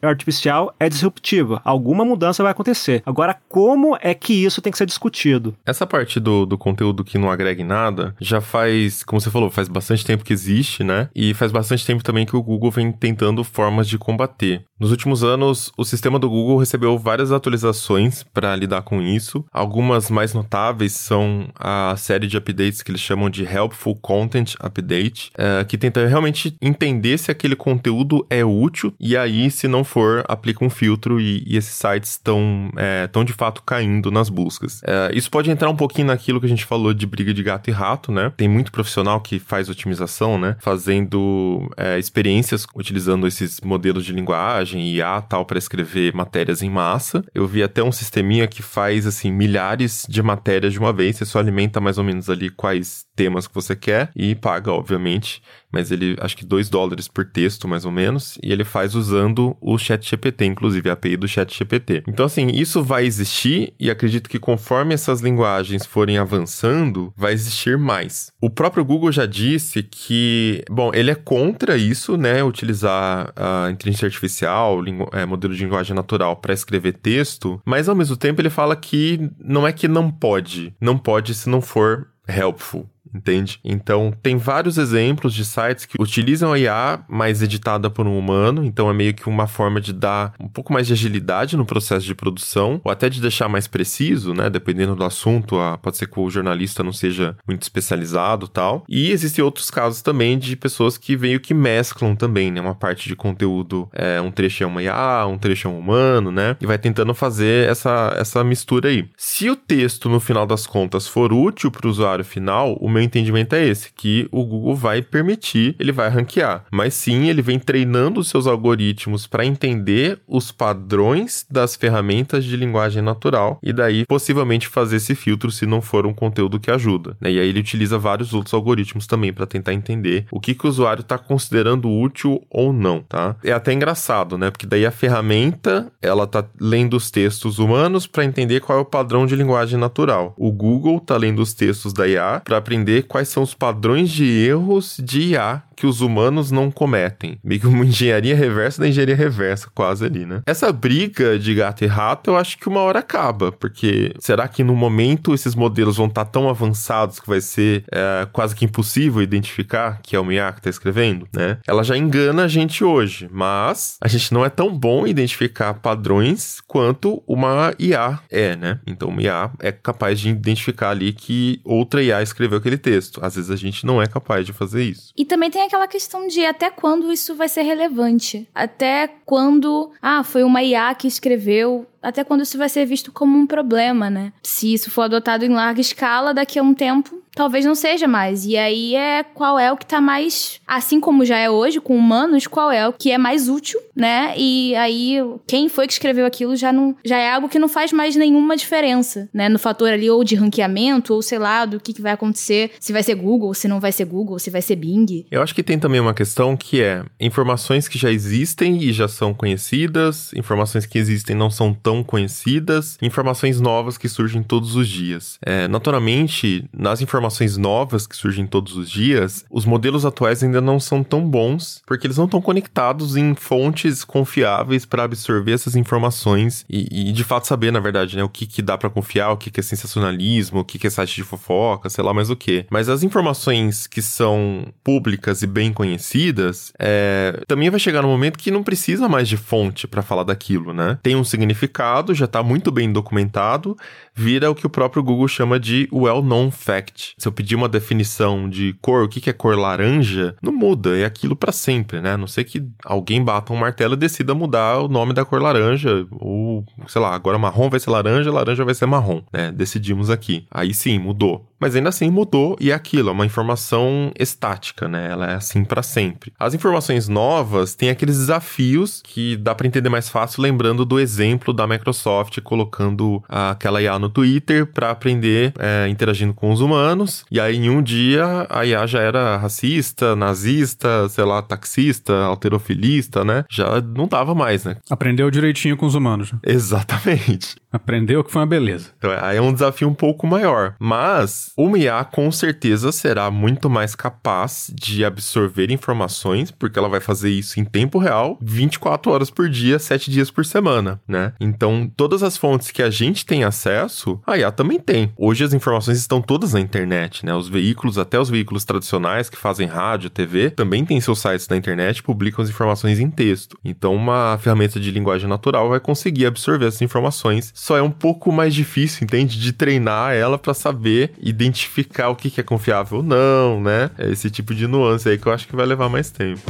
artificial é disruptiva. Alguma mudança vai acontecer. Agora, como é que isso tem que ser discutido? Essa parte do, do conteúdo que não agrega em nada já faz, como você falou, faz bastante tempo que existe, né? Né? E faz bastante tempo também que o Google vem tentando formas de combater. Nos últimos anos, o sistema do Google recebeu várias atualizações para lidar com isso. Algumas mais notáveis são a série de updates que eles chamam de Helpful Content Update, é, que tenta realmente entender se aquele conteúdo é útil e aí, se não for, aplica um filtro e, e esses sites estão é, tão de fato caindo nas buscas. É, isso pode entrar um pouquinho naquilo que a gente falou de briga de gato e rato, né? Tem muito profissional que faz otimização, né? Fazendo é, experiências utilizando esses modelos de linguagem, IA tal, para escrever matérias em massa. Eu vi até um sisteminha que faz, assim, milhares de matérias de uma vez. Você só alimenta mais ou menos ali quais temas que você quer e paga, obviamente, mas ele acho que 2 dólares por texto, mais ou menos, e ele faz usando o ChatGPT, inclusive a API do ChatGPT. Então, assim, isso vai existir e acredito que conforme essas linguagens forem avançando, vai existir mais. O próprio Google já disse que, bom, ele é contra isso, né, utilizar a inteligência artificial, é, modelo de linguagem natural para escrever texto, mas ao mesmo tempo ele fala que não é que não pode, não pode se não for helpful entende? Então, tem vários exemplos de sites que utilizam a IA, mas editada por um humano, então é meio que uma forma de dar um pouco mais de agilidade no processo de produção, ou até de deixar mais preciso, né? Dependendo do assunto, pode ser que o jornalista não seja muito especializado tal. E existem outros casos também de pessoas que veio que mesclam também, né? Uma parte de conteúdo, é, um trecho é uma IA, um trecho é um humano, né? E vai tentando fazer essa, essa mistura aí. Se o texto, no final das contas, for útil para o usuário final, o meu entendimento é esse, que o Google vai permitir, ele vai ranquear. Mas sim, ele vem treinando os seus algoritmos para entender os padrões das ferramentas de linguagem natural e daí possivelmente fazer esse filtro se não for um conteúdo que ajuda. Né? E aí ele utiliza vários outros algoritmos também para tentar entender o que, que o usuário está considerando útil ou não, tá? É até engraçado, né? Porque daí a ferramenta, ela tá lendo os textos humanos para entender qual é o padrão de linguagem natural. O Google tá lendo os textos da IA para aprender entender quais são os padrões de erros de IA que os humanos não cometem. Meio que uma engenharia reversa da engenharia reversa, quase ali, né? Essa briga de gato e rato, eu acho que uma hora acaba, porque será que no momento esses modelos vão estar tão avançados que vai ser é, quase que impossível identificar que é o IA que está escrevendo, né? Ela já engana a gente hoje, mas a gente não é tão bom em identificar padrões quanto uma IA é, né? Então, uma IA é capaz de identificar ali que outra IA escreveu aquele texto. Às vezes a gente não é capaz de fazer isso. E também tem aquela questão de até quando isso vai ser relevante. Até quando, ah, foi uma IA que escreveu até quando isso vai ser visto como um problema, né? Se isso for adotado em larga escala, daqui a um tempo, talvez não seja mais. E aí é qual é o que tá mais, assim como já é hoje com humanos, qual é o que é mais útil, né? E aí quem foi que escreveu aquilo já não já é algo que não faz mais nenhuma diferença, né? No fator ali ou de ranqueamento ou sei lá do que, que vai acontecer, se vai ser Google, se não vai ser Google, se vai ser Bing. Eu acho que tem também uma questão que é informações que já existem e já são conhecidas, informações que existem não são tão conhecidas, informações novas que surgem todos os dias. É, naturalmente, nas informações novas que surgem todos os dias, os modelos atuais ainda não são tão bons, porque eles não estão conectados em fontes confiáveis para absorver essas informações e, e, de fato saber, na verdade, né, o que, que dá para confiar, o que, que é sensacionalismo, o que, que é site de fofoca, sei lá mais o que. Mas as informações que são públicas e bem conhecidas, é, também vai chegar no momento que não precisa mais de fonte para falar daquilo, né? Tem um significado já está muito bem documentado, vira o que o próprio Google chama de well-known fact. Se eu pedir uma definição de cor, o que é cor laranja, não muda, é aquilo para sempre, né? A não ser que alguém bata um martelo e decida mudar o nome da cor laranja, ou sei lá, agora marrom vai ser laranja, laranja vai ser marrom, né? Decidimos aqui. Aí sim, mudou mas ainda assim mudou e é aquilo, é uma informação estática, né? Ela é assim para sempre. As informações novas têm aqueles desafios que dá para entender mais fácil lembrando do exemplo da Microsoft colocando aquela IA no Twitter para aprender é, interagindo com os humanos. E aí em um dia a IA já era racista, nazista, sei lá, taxista, alterofilista, né? Já não tava mais, né? Aprendeu direitinho com os humanos. Exatamente. Aprendeu que foi uma beleza. Então, aí é um desafio um pouco maior. Mas uma IA com certeza será muito mais capaz de absorver informações, porque ela vai fazer isso em tempo real, 24 horas por dia, 7 dias por semana, né? Então, todas as fontes que a gente tem acesso, a IA também tem. Hoje as informações estão todas na internet, né? Os veículos, até os veículos tradicionais que fazem rádio, TV, também têm seus sites na internet, publicam as informações em texto. Então, uma ferramenta de linguagem natural vai conseguir absorver essas informações. Só é um pouco mais difícil, entende? De treinar ela para saber identificar o que é confiável ou não, né? É esse tipo de nuance aí que eu acho que vai levar mais tempo.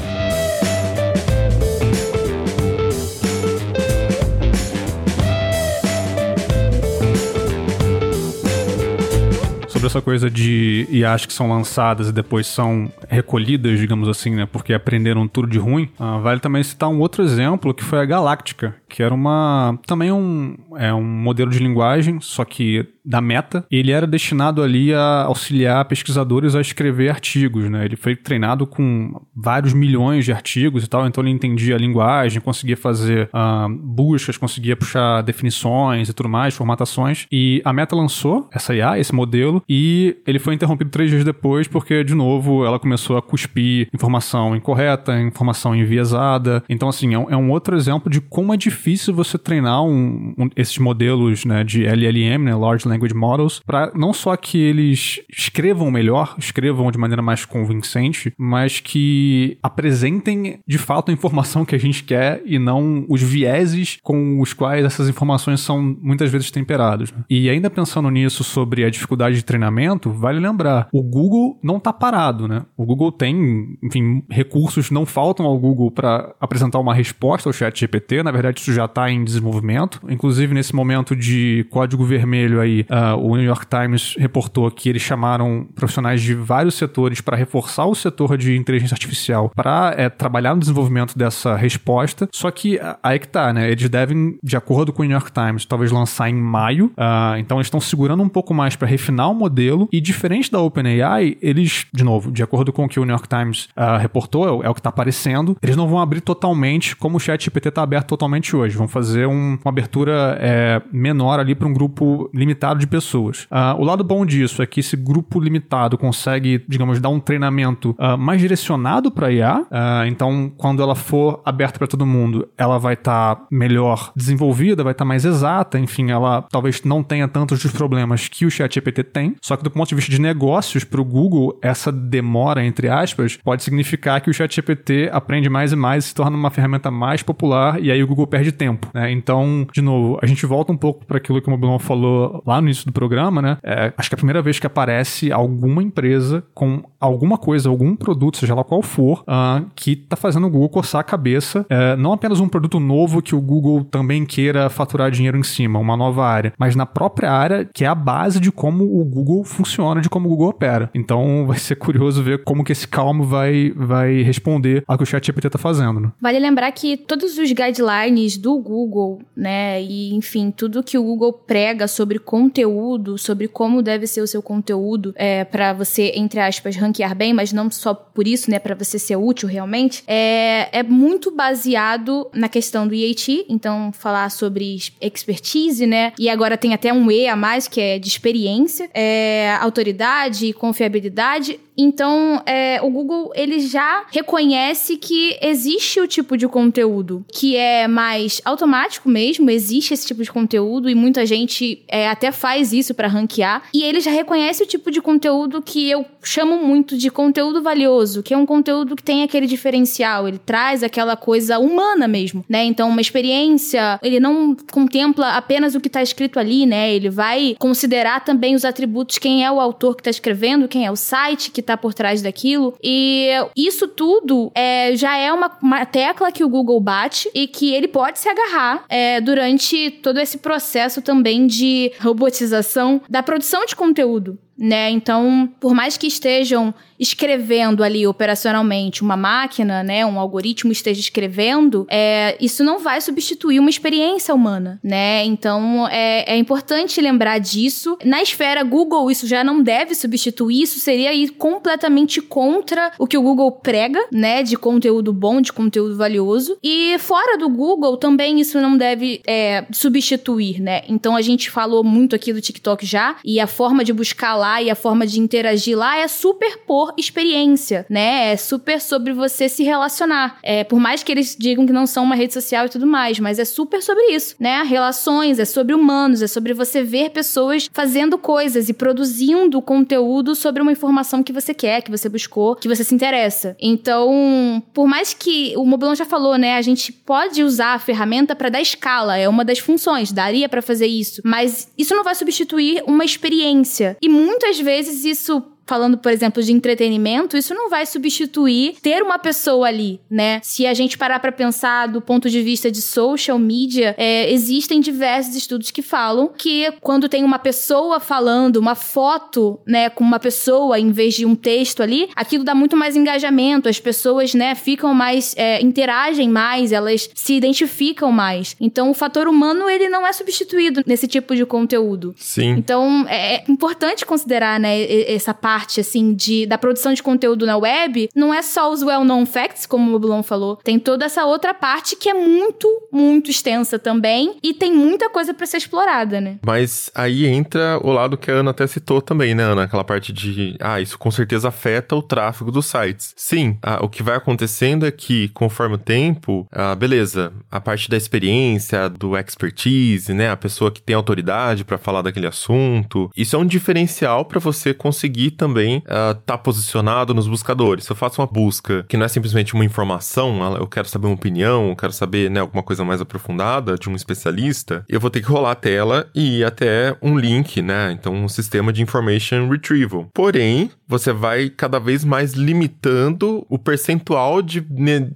Sobre essa coisa de IAs que são lançadas e depois são recolhidas, digamos assim, né? Porque aprenderam tudo de ruim. Uh, vale também citar um outro exemplo que foi a Galáctica, que era uma também um, é um modelo de linguagem, só que da Meta. Ele era destinado ali a auxiliar pesquisadores a escrever artigos, né? Ele foi treinado com vários milhões de artigos e tal, então ele entendia a linguagem, conseguia fazer uh, buscas, conseguia puxar definições e tudo mais, formatações. E a Meta lançou essa IA, esse modelo, e ele foi interrompido três dias depois porque, de novo, ela começou a cuspir informação incorreta, informação enviesada. Então, assim, é um, é um outro exemplo de como é difícil você treinar um, um, esses modelos né, de LLM, né, Large Language Models, para não só que eles escrevam melhor, escrevam de maneira mais convincente, mas que apresentem de fato a informação que a gente quer e não os vieses com os quais essas informações são muitas vezes temperadas. Né? E ainda pensando nisso sobre a dificuldade de treinamento, treinamento, vale lembrar, o Google não está parado, né? O Google tem, enfim, recursos não faltam ao Google para apresentar uma resposta ao chat GPT, na verdade isso já está em desenvolvimento. Inclusive nesse momento de código vermelho aí, uh, o New York Times reportou que eles chamaram profissionais de vários setores para reforçar o setor de inteligência artificial para é, trabalhar no desenvolvimento dessa resposta. Só que aí que tá, né? Eles devem, de acordo com o New York Times, talvez lançar em maio. Uh, então eles estão segurando um pouco mais para refinar o modelo. E diferente da OpenAI, eles, de novo, de acordo com o que o New York Times uh, reportou, é, é, o que está aparecendo, eles não vão abrir totalmente como o chat GPT está aberto totalmente hoje. Vão fazer um, uma abertura é, menor ali para um grupo limitado de pessoas. Uh, o lado bom disso é que esse grupo limitado consegue, digamos, dar um treinamento uh, mais direcionado para IA. então, quando ela for aberta para todo mundo, ela vai estar tá melhor desenvolvida, vai estar tá mais exata. Enfim, ela talvez não tenha tantos dos problemas que o chat GPT tem. Só que do ponto de vista de negócios, para o Google, essa demora, entre aspas, pode significar que o ChatGPT aprende mais e mais se torna uma ferramenta mais popular e aí o Google perde tempo. Né? Então, de novo, a gente volta um pouco para aquilo que o Mobilon falou lá no início do programa, né? É, acho que é a primeira vez que aparece alguma empresa com alguma coisa, algum produto, seja lá qual for, uh, que está fazendo o Google coçar a cabeça. Uh, não apenas um produto novo que o Google também queira faturar dinheiro em cima, uma nova área, mas na própria área que é a base de como o Google Google funciona, de como o Google opera. Então vai ser curioso ver como que esse calmo vai, vai responder ao que o ChatGPT está fazendo. Né? Vale lembrar que todos os guidelines do Google, né, e enfim, tudo que o Google prega sobre conteúdo, sobre como deve ser o seu conteúdo, é, para você, entre aspas, ranquear bem, mas não só por isso, né, para você ser útil realmente, é, é muito baseado na questão do IAT, então falar sobre expertise, né, e agora tem até um E a mais, que é de experiência. É, é, autoridade e confiabilidade então, é, o Google ele já reconhece que existe o tipo de conteúdo que é mais automático mesmo, existe esse tipo de conteúdo e muita gente é, até faz isso para ranquear. E ele já reconhece o tipo de conteúdo que eu chamo muito de conteúdo valioso, que é um conteúdo que tem aquele diferencial, ele traz aquela coisa humana mesmo, né? Então, uma experiência, ele não contempla apenas o que está escrito ali, né? Ele vai considerar também os atributos, quem é o autor que está escrevendo, quem é o site que tá por trás daquilo. E isso tudo é, já é uma, uma tecla que o Google bate e que ele pode se agarrar é, durante todo esse processo também de robotização da produção de conteúdo né? Então, por mais que estejam escrevendo ali operacionalmente uma máquina, né, um algoritmo esteja escrevendo, é, isso não vai substituir uma experiência humana, né? Então, é, é importante lembrar disso. Na esfera Google, isso já não deve substituir, isso seria ir completamente contra o que o Google prega, né, de conteúdo bom, de conteúdo valioso. E fora do Google, também isso não deve é, substituir, né? Então, a gente falou muito aqui do TikTok já, e a forma de buscar lá e a forma de interagir lá é super por experiência, né? É super sobre você se relacionar. É, por mais que eles digam que não são uma rede social e tudo mais, mas é super sobre isso, né? Relações, é sobre humanos, é sobre você ver pessoas fazendo coisas e produzindo conteúdo sobre uma informação que você quer, que você buscou, que você se interessa. Então, por mais que o Mobilon já falou, né? A gente pode usar a ferramenta para dar escala, é uma das funções, daria para fazer isso, mas isso não vai substituir uma experiência. E muitas vezes isso falando, por exemplo, de entretenimento, isso não vai substituir ter uma pessoa ali, né? Se a gente parar para pensar do ponto de vista de social media, é, existem diversos estudos que falam que quando tem uma pessoa falando, uma foto, né, com uma pessoa em vez de um texto ali, aquilo dá muito mais engajamento, as pessoas, né, ficam mais, é, interagem mais, elas se identificam mais. Então, o fator humano, ele não é substituído nesse tipo de conteúdo. Sim. Então, é, é importante considerar, né, essa parte parte, assim, de, da produção de conteúdo na web, não é só os well-known facts, como o Blon falou. Tem toda essa outra parte que é muito, muito extensa também e tem muita coisa para ser explorada, né? Mas aí entra o lado que a Ana até citou também, né, Ana? Aquela parte de, ah, isso com certeza afeta o tráfego dos sites. Sim, o que vai acontecendo é que, conforme o tempo, ah, beleza, a parte da experiência, do expertise, né, a pessoa que tem autoridade para falar daquele assunto, isso é um diferencial para você conseguir também uh, tá posicionado nos buscadores. Se eu faço uma busca que não é simplesmente uma informação, eu quero saber uma opinião, eu quero saber né, alguma coisa mais aprofundada de um especialista, eu vou ter que rolar a tela e ir até um link, né? Então, um sistema de information retrieval. Porém, você vai cada vez mais limitando o percentual de,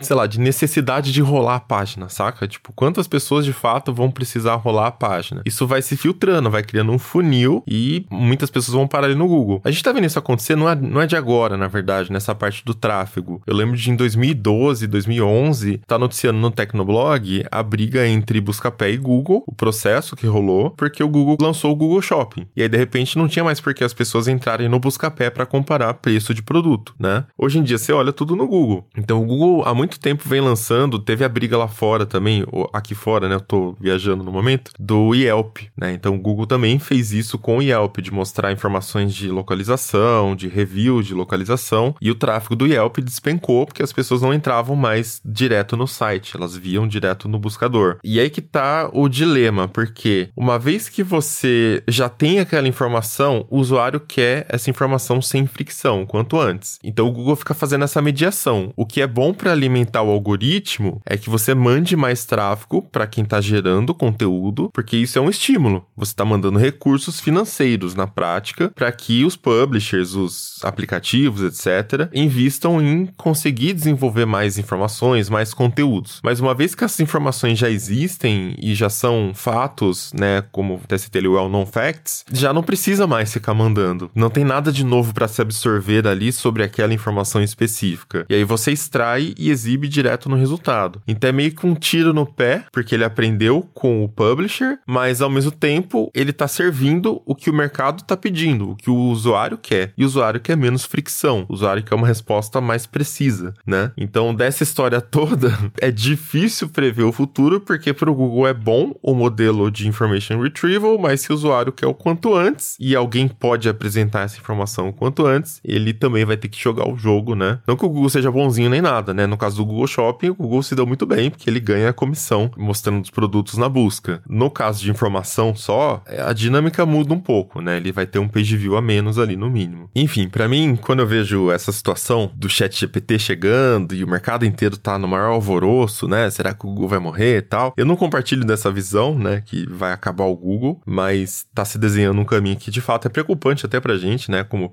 sei lá, de necessidade de rolar a página, saca? Tipo, quantas pessoas de fato vão precisar rolar a página? Isso vai se filtrando, vai criando um funil e muitas pessoas vão parar ali no Google. A gente tá vendo isso acontecer não é, não é de agora, na verdade, nessa parte do tráfego. Eu lembro de em 2012, 2011, tá noticiando no Tecnoblog a briga entre Buscapé e Google, o processo que rolou, porque o Google lançou o Google Shopping. E aí, de repente, não tinha mais por que as pessoas entrarem no Buscapé para comparar preço de produto, né? Hoje em dia, você olha tudo no Google. Então, o Google há muito tempo vem lançando, teve a briga lá fora também, aqui fora, né? Eu tô viajando no momento, do Yelp, né? Então, o Google também fez isso com o Yelp, de mostrar informações de localização de review, de localização, e o tráfego do Yelp despencou porque as pessoas não entravam mais direto no site, elas viam direto no buscador. E aí que tá o dilema, porque uma vez que você já tem aquela informação, o usuário quer essa informação sem fricção, quanto antes. Então o Google fica fazendo essa mediação. O que é bom para alimentar o algoritmo é que você mande mais tráfego para quem está gerando conteúdo, porque isso é um estímulo. Você está mandando recursos financeiros na prática para que os publishers os aplicativos, etc., invistam em conseguir desenvolver mais informações, mais conteúdos. Mas uma vez que essas informações já existem e já são fatos, né, como o well known facts, já não precisa mais ficar mandando. Não tem nada de novo para se absorver ali sobre aquela informação específica. E aí você extrai e exibe direto no resultado. Então é meio que um tiro no pé, porque ele aprendeu com o publisher, mas ao mesmo tempo ele está servindo o que o mercado está pedindo, o que o usuário quer e o usuário quer menos fricção, o usuário quer uma resposta mais precisa, né? Então, dessa história toda, é difícil prever o futuro, porque para o Google é bom o modelo de information retrieval, mas se o usuário quer o quanto antes e alguém pode apresentar essa informação o quanto antes, ele também vai ter que jogar o jogo, né? Não que o Google seja bonzinho nem nada, né? No caso do Google Shopping, o Google se deu muito bem, porque ele ganha a comissão mostrando os produtos na busca. No caso de informação só, a dinâmica muda um pouco, né? Ele vai ter um page view a menos ali no mínimo. Enfim, para mim, quando eu vejo essa situação do chat GPT chegando e o mercado inteiro tá no maior alvoroço, né? Será que o Google vai morrer e tal? Eu não compartilho dessa visão, né? Que vai acabar o Google, mas tá se desenhando um caminho que de fato é preocupante até pra gente, né? Como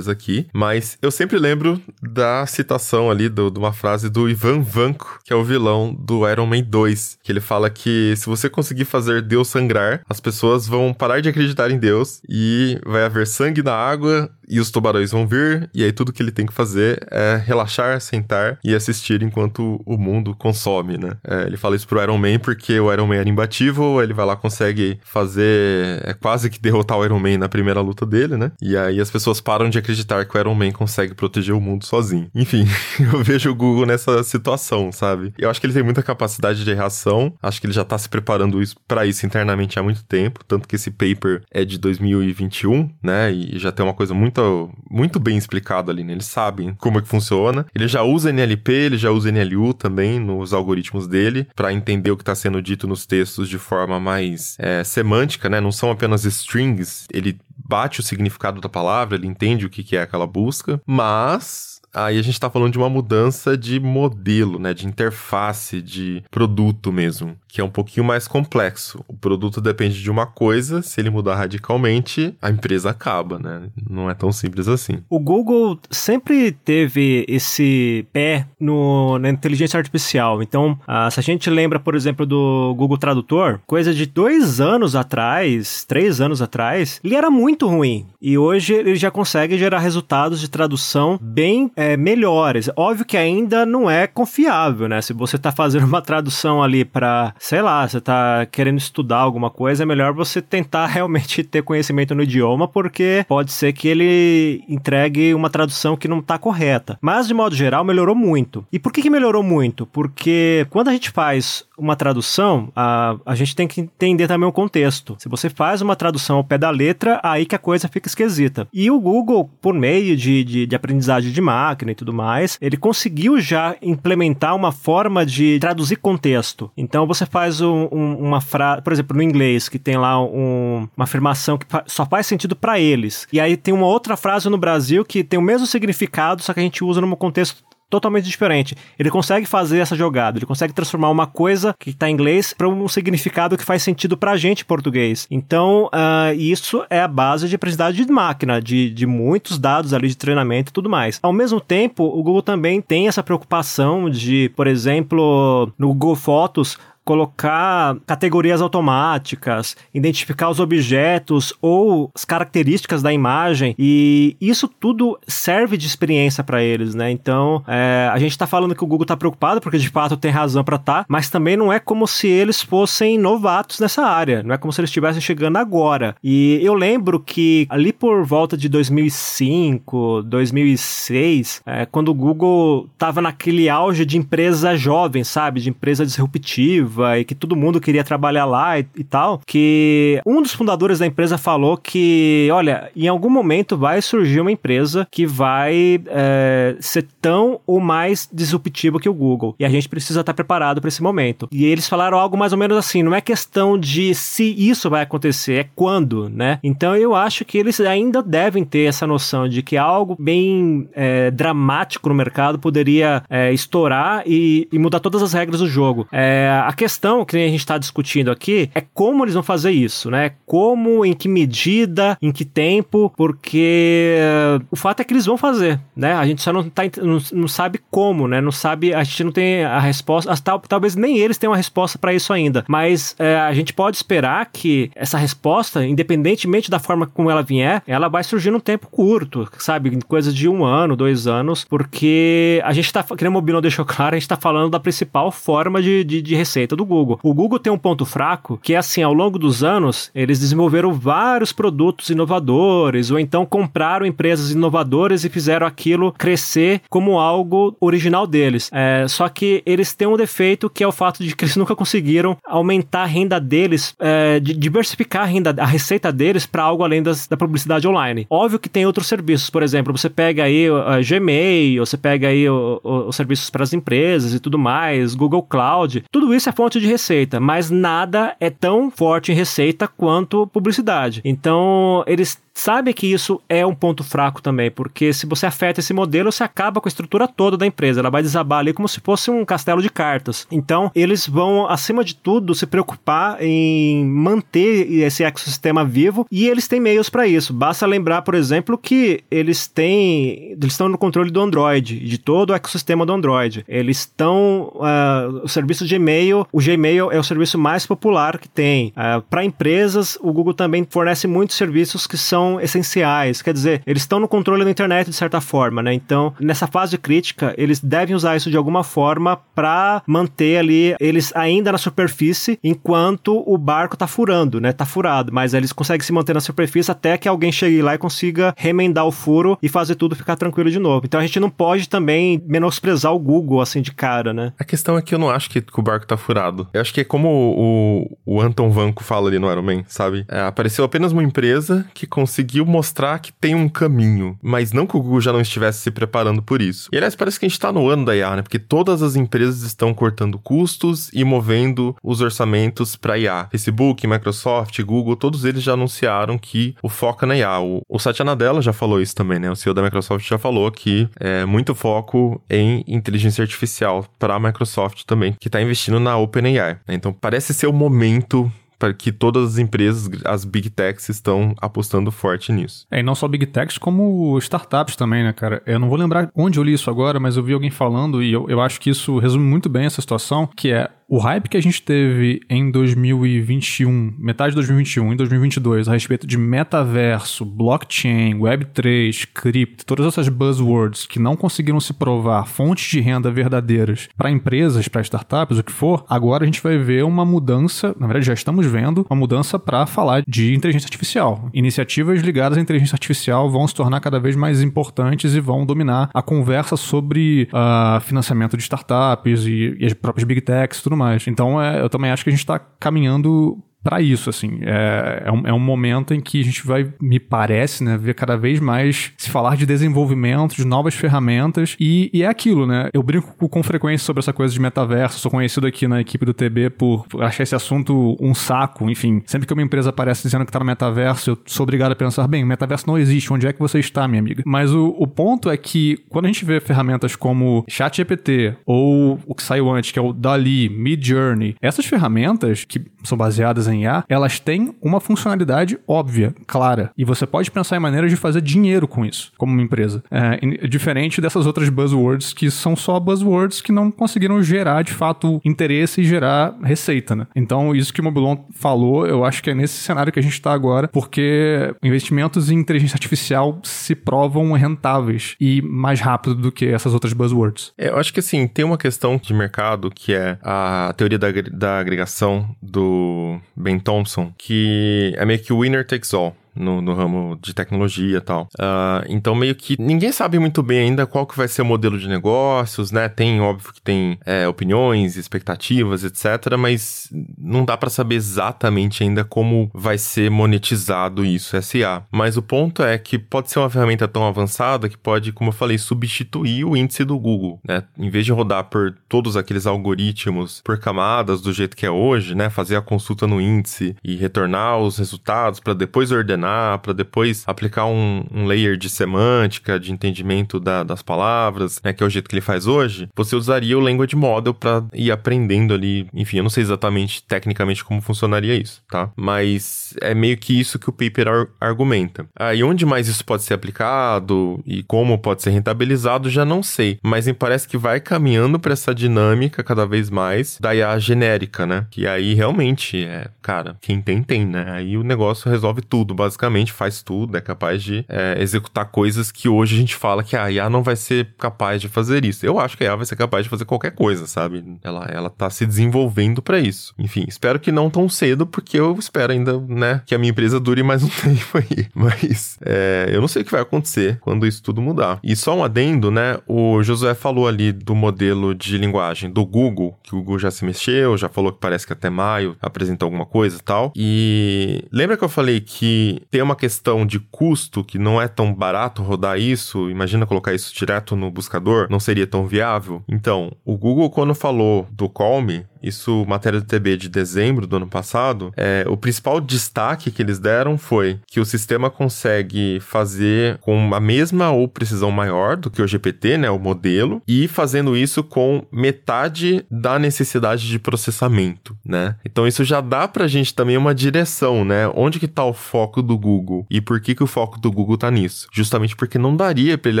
aqui. Mas eu sempre lembro da citação ali do, de uma frase do Ivan Vanko, que é o vilão do Iron Man 2, que ele fala que se você conseguir fazer Deus sangrar, as pessoas vão parar de acreditar em Deus e vai haver sangue na água e os tubarões vão vir, e aí tudo que ele tem que fazer é relaxar, sentar e assistir enquanto o mundo consome, né? É, ele fala isso pro Iron Man porque o Iron Man era imbatível, ele vai lá, consegue fazer, é quase que derrotar o Iron Man na primeira luta dele, né? E aí as pessoas param de acreditar que o Iron Man consegue proteger o mundo sozinho. Enfim, eu vejo o Google nessa situação, sabe? Eu acho que ele tem muita capacidade de reação, acho que ele já tá se preparando para isso internamente há muito tempo, tanto que esse paper é de 2021, né? E já tem uma coisa muito, muito bem explicada ali, né? Eles sabem como é que funciona. Ele já usa NLP, ele já usa NLU também nos algoritmos dele, para entender o que está sendo dito nos textos de forma mais é, semântica, né? Não são apenas strings, ele bate o significado da palavra, ele entende o que, que é aquela busca, mas aí a gente está falando de uma mudança de modelo, né, de interface, de produto mesmo, que é um pouquinho mais complexo. O produto depende de uma coisa, se ele mudar radicalmente, a empresa acaba, né? Não é tão simples assim. O Google sempre teve esse pé no, na inteligência artificial. Então, ah, se a gente lembra, por exemplo, do Google Tradutor, coisa de dois anos atrás, três anos atrás, ele era muito ruim. E hoje ele já consegue gerar resultados de tradução bem é, melhores. Óbvio que ainda não é confiável, né? Se você está fazendo uma tradução ali para, sei lá, você está querendo estudar alguma coisa, é melhor você tentar realmente ter conhecimento no idioma, porque pode ser que ele entregue uma tradução que não está correta. Mas, de modo geral, melhorou muito. E por que, que melhorou muito? Porque quando a gente faz uma tradução, a, a gente tem que entender também o contexto. Se você faz uma tradução ao pé da letra, aí que a coisa fica esquisita. E o Google, por meio de, de, de aprendizagem de máquina e tudo mais, ele conseguiu já implementar uma forma de traduzir contexto. Então você faz um, um, uma frase, por exemplo, no inglês, que tem lá um, uma afirmação que só faz sentido para eles. E aí tem uma outra frase no Brasil que tem o mesmo significado, só que a gente usa num contexto totalmente diferente. Ele consegue fazer essa jogada, ele consegue transformar uma coisa que está em inglês para um significado que faz sentido para a gente em português. Então, uh, isso é a base de aprendizagem de máquina, de, de muitos dados ali de treinamento e tudo mais. Ao mesmo tempo, o Google também tem essa preocupação de, por exemplo, no Google Fotos, colocar categorias automáticas, identificar os objetos ou as características da imagem e isso tudo serve de experiência para eles, né? Então, é, a gente está falando que o Google está preocupado porque de fato tem razão para estar, tá, mas também não é como se eles fossem novatos nessa área, não é como se eles estivessem chegando agora. E eu lembro que ali por volta de 2005, 2006, é, quando o Google estava naquele auge de empresa jovem, sabe, de empresa disruptiva e que todo mundo queria trabalhar lá e, e, tal, que um dos fundadores da empresa falou que, olha, em algum momento vai surgir uma empresa que vai é, ser tão ou mais disruptiva que o Google. E a gente precisa estar preparado para esse momento. E eles falaram algo mais ou menos assim: não é questão de se isso vai acontecer, é quando, né? Então eu acho que eles ainda devem ter essa noção de que algo bem é, dramático no mercado poderia é, estourar e, e, mudar todas as regras do jogo. É, a questão que a gente está discutindo aqui é como eles vão fazer isso, né? Como, em que medida, em que tempo, porque uh, o fato é que eles vão fazer, né? A gente só não, tá, não, não sabe como, né? Não sabe, a gente não tem a resposta, tal, talvez nem eles tenham a resposta para isso ainda, mas uh, a gente pode esperar que essa resposta, independentemente da forma como ela vier, ela vai surgir num tempo curto, sabe? Coisa de um ano, dois anos, porque a gente tá, que o Mobilo deixou claro, a gente tá falando da principal forma de, de, de receita do Google. O Google tem um ponto fraco que é assim, ao longo dos anos, eles desenvolveram vários produtos inovadores ou então compraram empresas inovadoras e fizeram aquilo crescer como algo original deles. É, só que eles têm um defeito que é o fato de que eles nunca conseguiram aumentar a renda deles, é, de diversificar a, renda, a receita deles para algo além das, da publicidade online. Óbvio que tem outros serviços, por exemplo, você pega aí uh, Gmail, você pega aí os serviços para as empresas e tudo mais, Google Cloud, tudo isso é fonte de receita, mas nada é tão forte em receita quanto publicidade. Então, eles sabe que isso é um ponto fraco também, porque se você afeta esse modelo, você acaba com a estrutura toda da empresa. Ela vai desabar ali como se fosse um castelo de cartas. Então, eles vão, acima de tudo, se preocupar em manter esse ecossistema vivo e eles têm meios para isso. Basta lembrar, por exemplo, que eles têm. Eles estão no controle do Android, de todo o ecossistema do Android. Eles estão. Uh, o serviço de e-mail o Gmail é o serviço mais popular que tem. É, para empresas, o Google também fornece muitos serviços que são essenciais. Quer dizer, eles estão no controle da internet de certa forma, né? Então, nessa fase crítica, eles devem usar isso de alguma forma para manter ali eles ainda na superfície enquanto o barco tá furando, né? Tá furado, mas eles conseguem se manter na superfície até que alguém chegue lá e consiga remendar o furo e fazer tudo ficar tranquilo de novo. Então a gente não pode também menosprezar o Google assim de cara, né? A questão é que eu não acho que, o barco tá furado. Eu acho que é como o, o Anton Vanko fala ali no Iron Man, sabe? É, apareceu apenas uma empresa que conseguiu mostrar que tem um caminho, mas não que o Google já não estivesse se preparando por isso. E aliás, parece que a gente tá no ano da IA, né? Porque todas as empresas estão cortando custos e movendo os orçamentos para IA. Facebook, Microsoft, Google, todos eles já anunciaram que o foco é na IA. O, o Satya Nadella já falou isso também, né? O CEO da Microsoft já falou que é muito foco em inteligência artificial para a Microsoft também, que está investindo na OpenAI. Então parece ser o momento para que todas as empresas, as big techs, estão apostando forte nisso. É, e não só big techs, como startups também, né, cara? Eu não vou lembrar onde eu li isso agora, mas eu vi alguém falando e eu, eu acho que isso resume muito bem essa situação, que é o hype que a gente teve em 2021, metade de 2021 e 2022, a respeito de metaverso, blockchain, Web3, cripto, todas essas buzzwords que não conseguiram se provar fontes de renda verdadeiras para empresas, para startups, o que for, agora a gente vai ver uma mudança, na verdade já estamos vendo, uma mudança para falar de inteligência artificial. Iniciativas ligadas à inteligência artificial vão se tornar cada vez mais importantes e vão dominar a conversa sobre uh, financiamento de startups e, e as próprias big techs e tudo mais mais. Então, é, eu também acho que a gente está caminhando para isso, assim. É, é um, é, um, momento em que a gente vai, me parece, né, ver cada vez mais se falar de desenvolvimento, de novas ferramentas, e, e é aquilo, né? Eu brinco com frequência sobre essa coisa de metaverso, sou conhecido aqui na equipe do TB por achar esse assunto um saco, enfim. Sempre que uma empresa aparece dizendo que tá no metaverso, eu sou obrigado a pensar, bem, o metaverso não existe, onde é que você está, minha amiga? Mas o, o ponto é que, quando a gente vê ferramentas como ChatGPT, ou o que saiu antes, que é o Dali, Midjourney, essas ferramentas, que são baseadas em IA, elas têm uma funcionalidade óbvia, clara. E você pode pensar em maneiras de fazer dinheiro com isso, como uma empresa. É, diferente dessas outras buzzwords que são só buzzwords que não conseguiram gerar, de fato, interesse e gerar receita, né? Então, isso que o Mobilon falou, eu acho que é nesse cenário que a gente está agora, porque investimentos em inteligência artificial se provam rentáveis e mais rápido do que essas outras buzzwords. É, eu acho que, assim, tem uma questão de mercado que é a teoria da, da agregação do Ben Thompson, que é meio que o winner takes all no, no ramo de tecnologia e tal. Uh, então, meio que ninguém sabe muito bem ainda qual que vai ser o modelo de negócios, né? Tem, óbvio que tem é, opiniões, expectativas, etc., mas não dá para saber exatamente ainda como vai ser monetizado isso, SA. Mas o ponto é que pode ser uma ferramenta tão avançada que pode, como eu falei, substituir o índice do Google, né? Em vez de rodar por todos aqueles algoritmos por camadas do jeito que é hoje, né? Fazer a consulta no índice e retornar os resultados para depois ordenar para depois aplicar um, um, layer de semântica, de entendimento da, das palavras, né, que é o jeito que ele faz hoje, você usaria o Language Model para ir aprendendo ali. Enfim, eu não sei exatamente tecnicamente como funcionaria isso, tá? Mas é meio que isso que o paper ar argumenta. Ah, e onde mais isso pode ser aplicado e como pode ser rentabilizado, já não sei. Mas me parece que vai caminhando para essa dinâmica cada vez mais da IA genérica, né? Que aí realmente é, cara, quem tem, tem, né? Aí o negócio resolve tudo, basicamente faz tudo, é capaz de é, executar coisas que hoje a gente fala que a IA não vai ser capaz de fazer isso. Eu acho que a IA vai ser capaz de fazer qualquer coisa, sabe? Ela, ela tá se desenvolvendo para isso. Enfim, espero que não tão cedo, porque eu espero ainda, né, que a minha empresa dure mais um tempo aí. Mas é, eu não sei o que vai acontecer quando isso tudo mudar. E só um adendo, né? O Josué falou ali do modelo de linguagem do Google, que o Google já se mexeu, já falou que parece que até maio apresentou alguma coisa e tal. E lembra que eu falei que tem uma questão de custo que não é tão barato rodar isso, imagina colocar isso direto no buscador, não seria tão viável. Então, o Google, quando falou do Calm, isso matéria do TB de dezembro do ano passado, é, o principal destaque que eles deram foi que o sistema consegue fazer com a mesma ou precisão maior do que o GPT, né, o modelo, e fazendo isso com metade da necessidade de processamento, né? Então isso já dá pra gente também uma direção, né? Onde que tá o foco do Google e por que que o foco do Google tá nisso? Justamente porque não daria para ele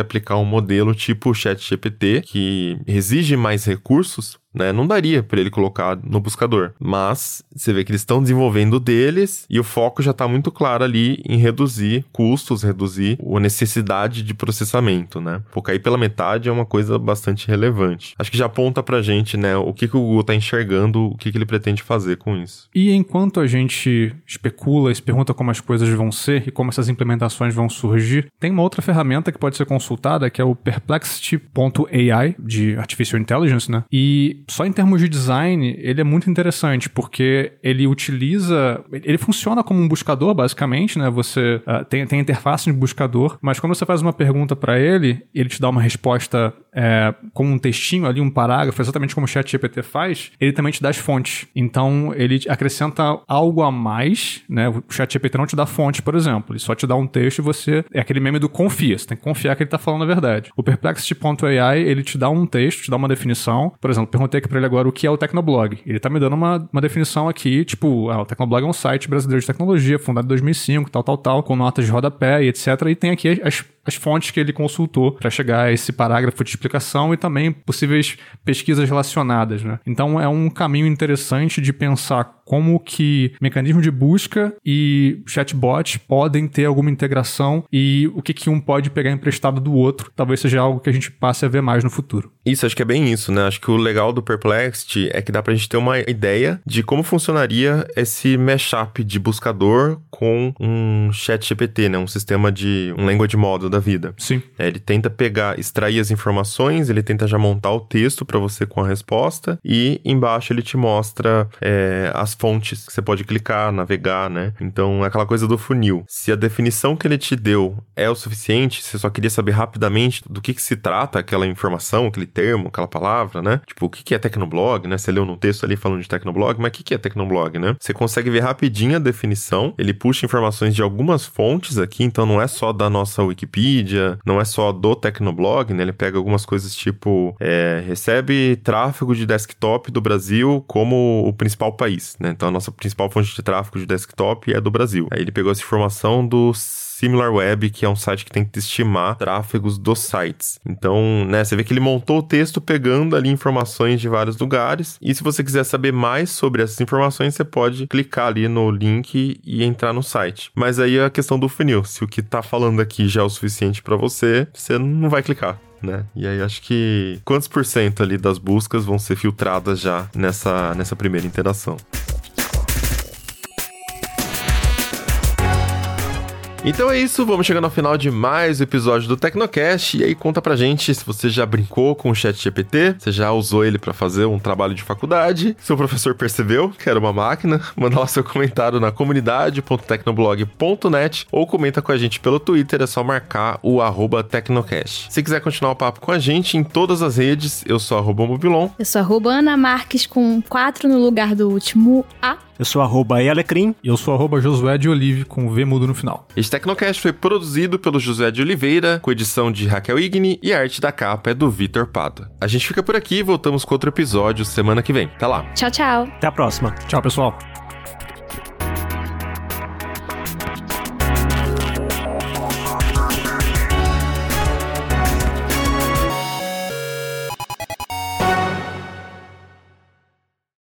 aplicar um modelo tipo o ChatGPT que exige mais recursos né? Não daria para ele colocar no buscador. Mas você vê que eles estão desenvolvendo deles e o foco já tá muito claro ali em reduzir custos, reduzir a necessidade de processamento, né? Porque aí pela metade é uma coisa bastante relevante. Acho que já aponta pra gente, né, o que, que o Google tá enxergando, o que, que ele pretende fazer com isso. E enquanto a gente especula e se pergunta como as coisas vão ser e como essas implementações vão surgir, tem uma outra ferramenta que pode ser consultada que é o Perplexity.ai de Artificial Intelligence, né? E só em termos de design, ele é muito interessante porque ele utiliza, ele funciona como um buscador basicamente, né? Você uh, tem, tem interface de buscador, mas quando você faz uma pergunta para ele, ele te dá uma resposta é, com um textinho ali, um parágrafo, exatamente como o chat GPT faz, ele também te dá as fontes. Então, ele acrescenta algo a mais, né? O chat GPT não te dá fonte, por exemplo. Ele só te dá um texto e você... É aquele meme do confia. Você tem que confiar que ele tá falando a verdade. O Perplexity.ai, ele te dá um texto, te dá uma definição. Por exemplo, perguntei aqui pra ele agora o que é o Tecnoblog. Ele tá me dando uma, uma definição aqui, tipo, ah, o Tecnoblog é um site brasileiro de tecnologia, fundado em 2005, tal, tal, tal, com notas de rodapé e etc. E tem aqui as, as fontes que ele consultou para chegar a esse parágrafo de explicação e também possíveis pesquisas relacionadas. Né? Então é um caminho interessante de pensar como que mecanismo de busca e chatbot podem ter alguma integração e o que, que um pode pegar emprestado do outro. Talvez seja algo que a gente passe a ver mais no futuro. Isso, acho que é bem isso, né? Acho que o legal do Perplexity é que dá pra gente ter uma ideia de como funcionaria esse mashup de buscador com um chat GPT, né? Um sistema de... um language model da vida. Sim. É, ele tenta pegar, extrair as informações, ele tenta já montar o texto para você com a resposta e embaixo ele te mostra é, as fontes que você pode clicar, navegar, né? Então é aquela coisa do funil. Se a definição que ele te deu é o suficiente, você só queria saber rapidamente do que, que se trata aquela informação, aquele termo, aquela palavra, né? Tipo, o que, que é Tecnoblog, né? Você leu no texto ali falando de Tecnoblog, mas o que, que é Tecnoblog, né? Você consegue ver rapidinho a definição, ele puxa informações de algumas fontes aqui, então não é só da nossa Wikipedia, não é só do Tecnoblog, né? Ele pega algumas coisas tipo, é, recebe tráfego de desktop do Brasil como o principal país, né? Então a nossa principal fonte de tráfego de desktop é do Brasil. Aí ele pegou essa informação do SimilarWeb, que é um site que tem que estimar tráfegos dos sites. Então, né, você vê que ele montou o texto pegando ali informações de vários lugares. E se você quiser saber mais sobre essas informações, você pode clicar ali no link e entrar no site. Mas aí é a questão do funil. Se o que tá falando aqui já é o suficiente para você, você não vai clicar. Né? E aí acho que quantos por cento ali das buscas vão ser filtradas já nessa, nessa primeira interação? Então é isso, vamos chegando ao final de mais um episódio do Tecnocast. E aí conta pra gente se você já brincou com o Chat GPT, você já usou ele para fazer um trabalho de faculdade, seu professor percebeu que era uma máquina, manda lá seu comentário na comunidade.tecnoblog.net ou comenta com a gente pelo Twitter, é só marcar o Tecnocast. Se quiser continuar o papo com a gente em todas as redes, eu sou arroba Mobilon. Eu sou arroba Ana Marques com 4 no lugar do último A. Eu sou arroba Elecrim. E eu sou arroba Josué de Olive com V mudo no final. Este Tecnocast foi produzido pelo José de Oliveira, com edição de Raquel Igni e a arte da capa é do Vitor Pado. A gente fica por aqui e voltamos com outro episódio semana que vem. Até lá. Tchau, tchau. Até a próxima. Tchau, pessoal.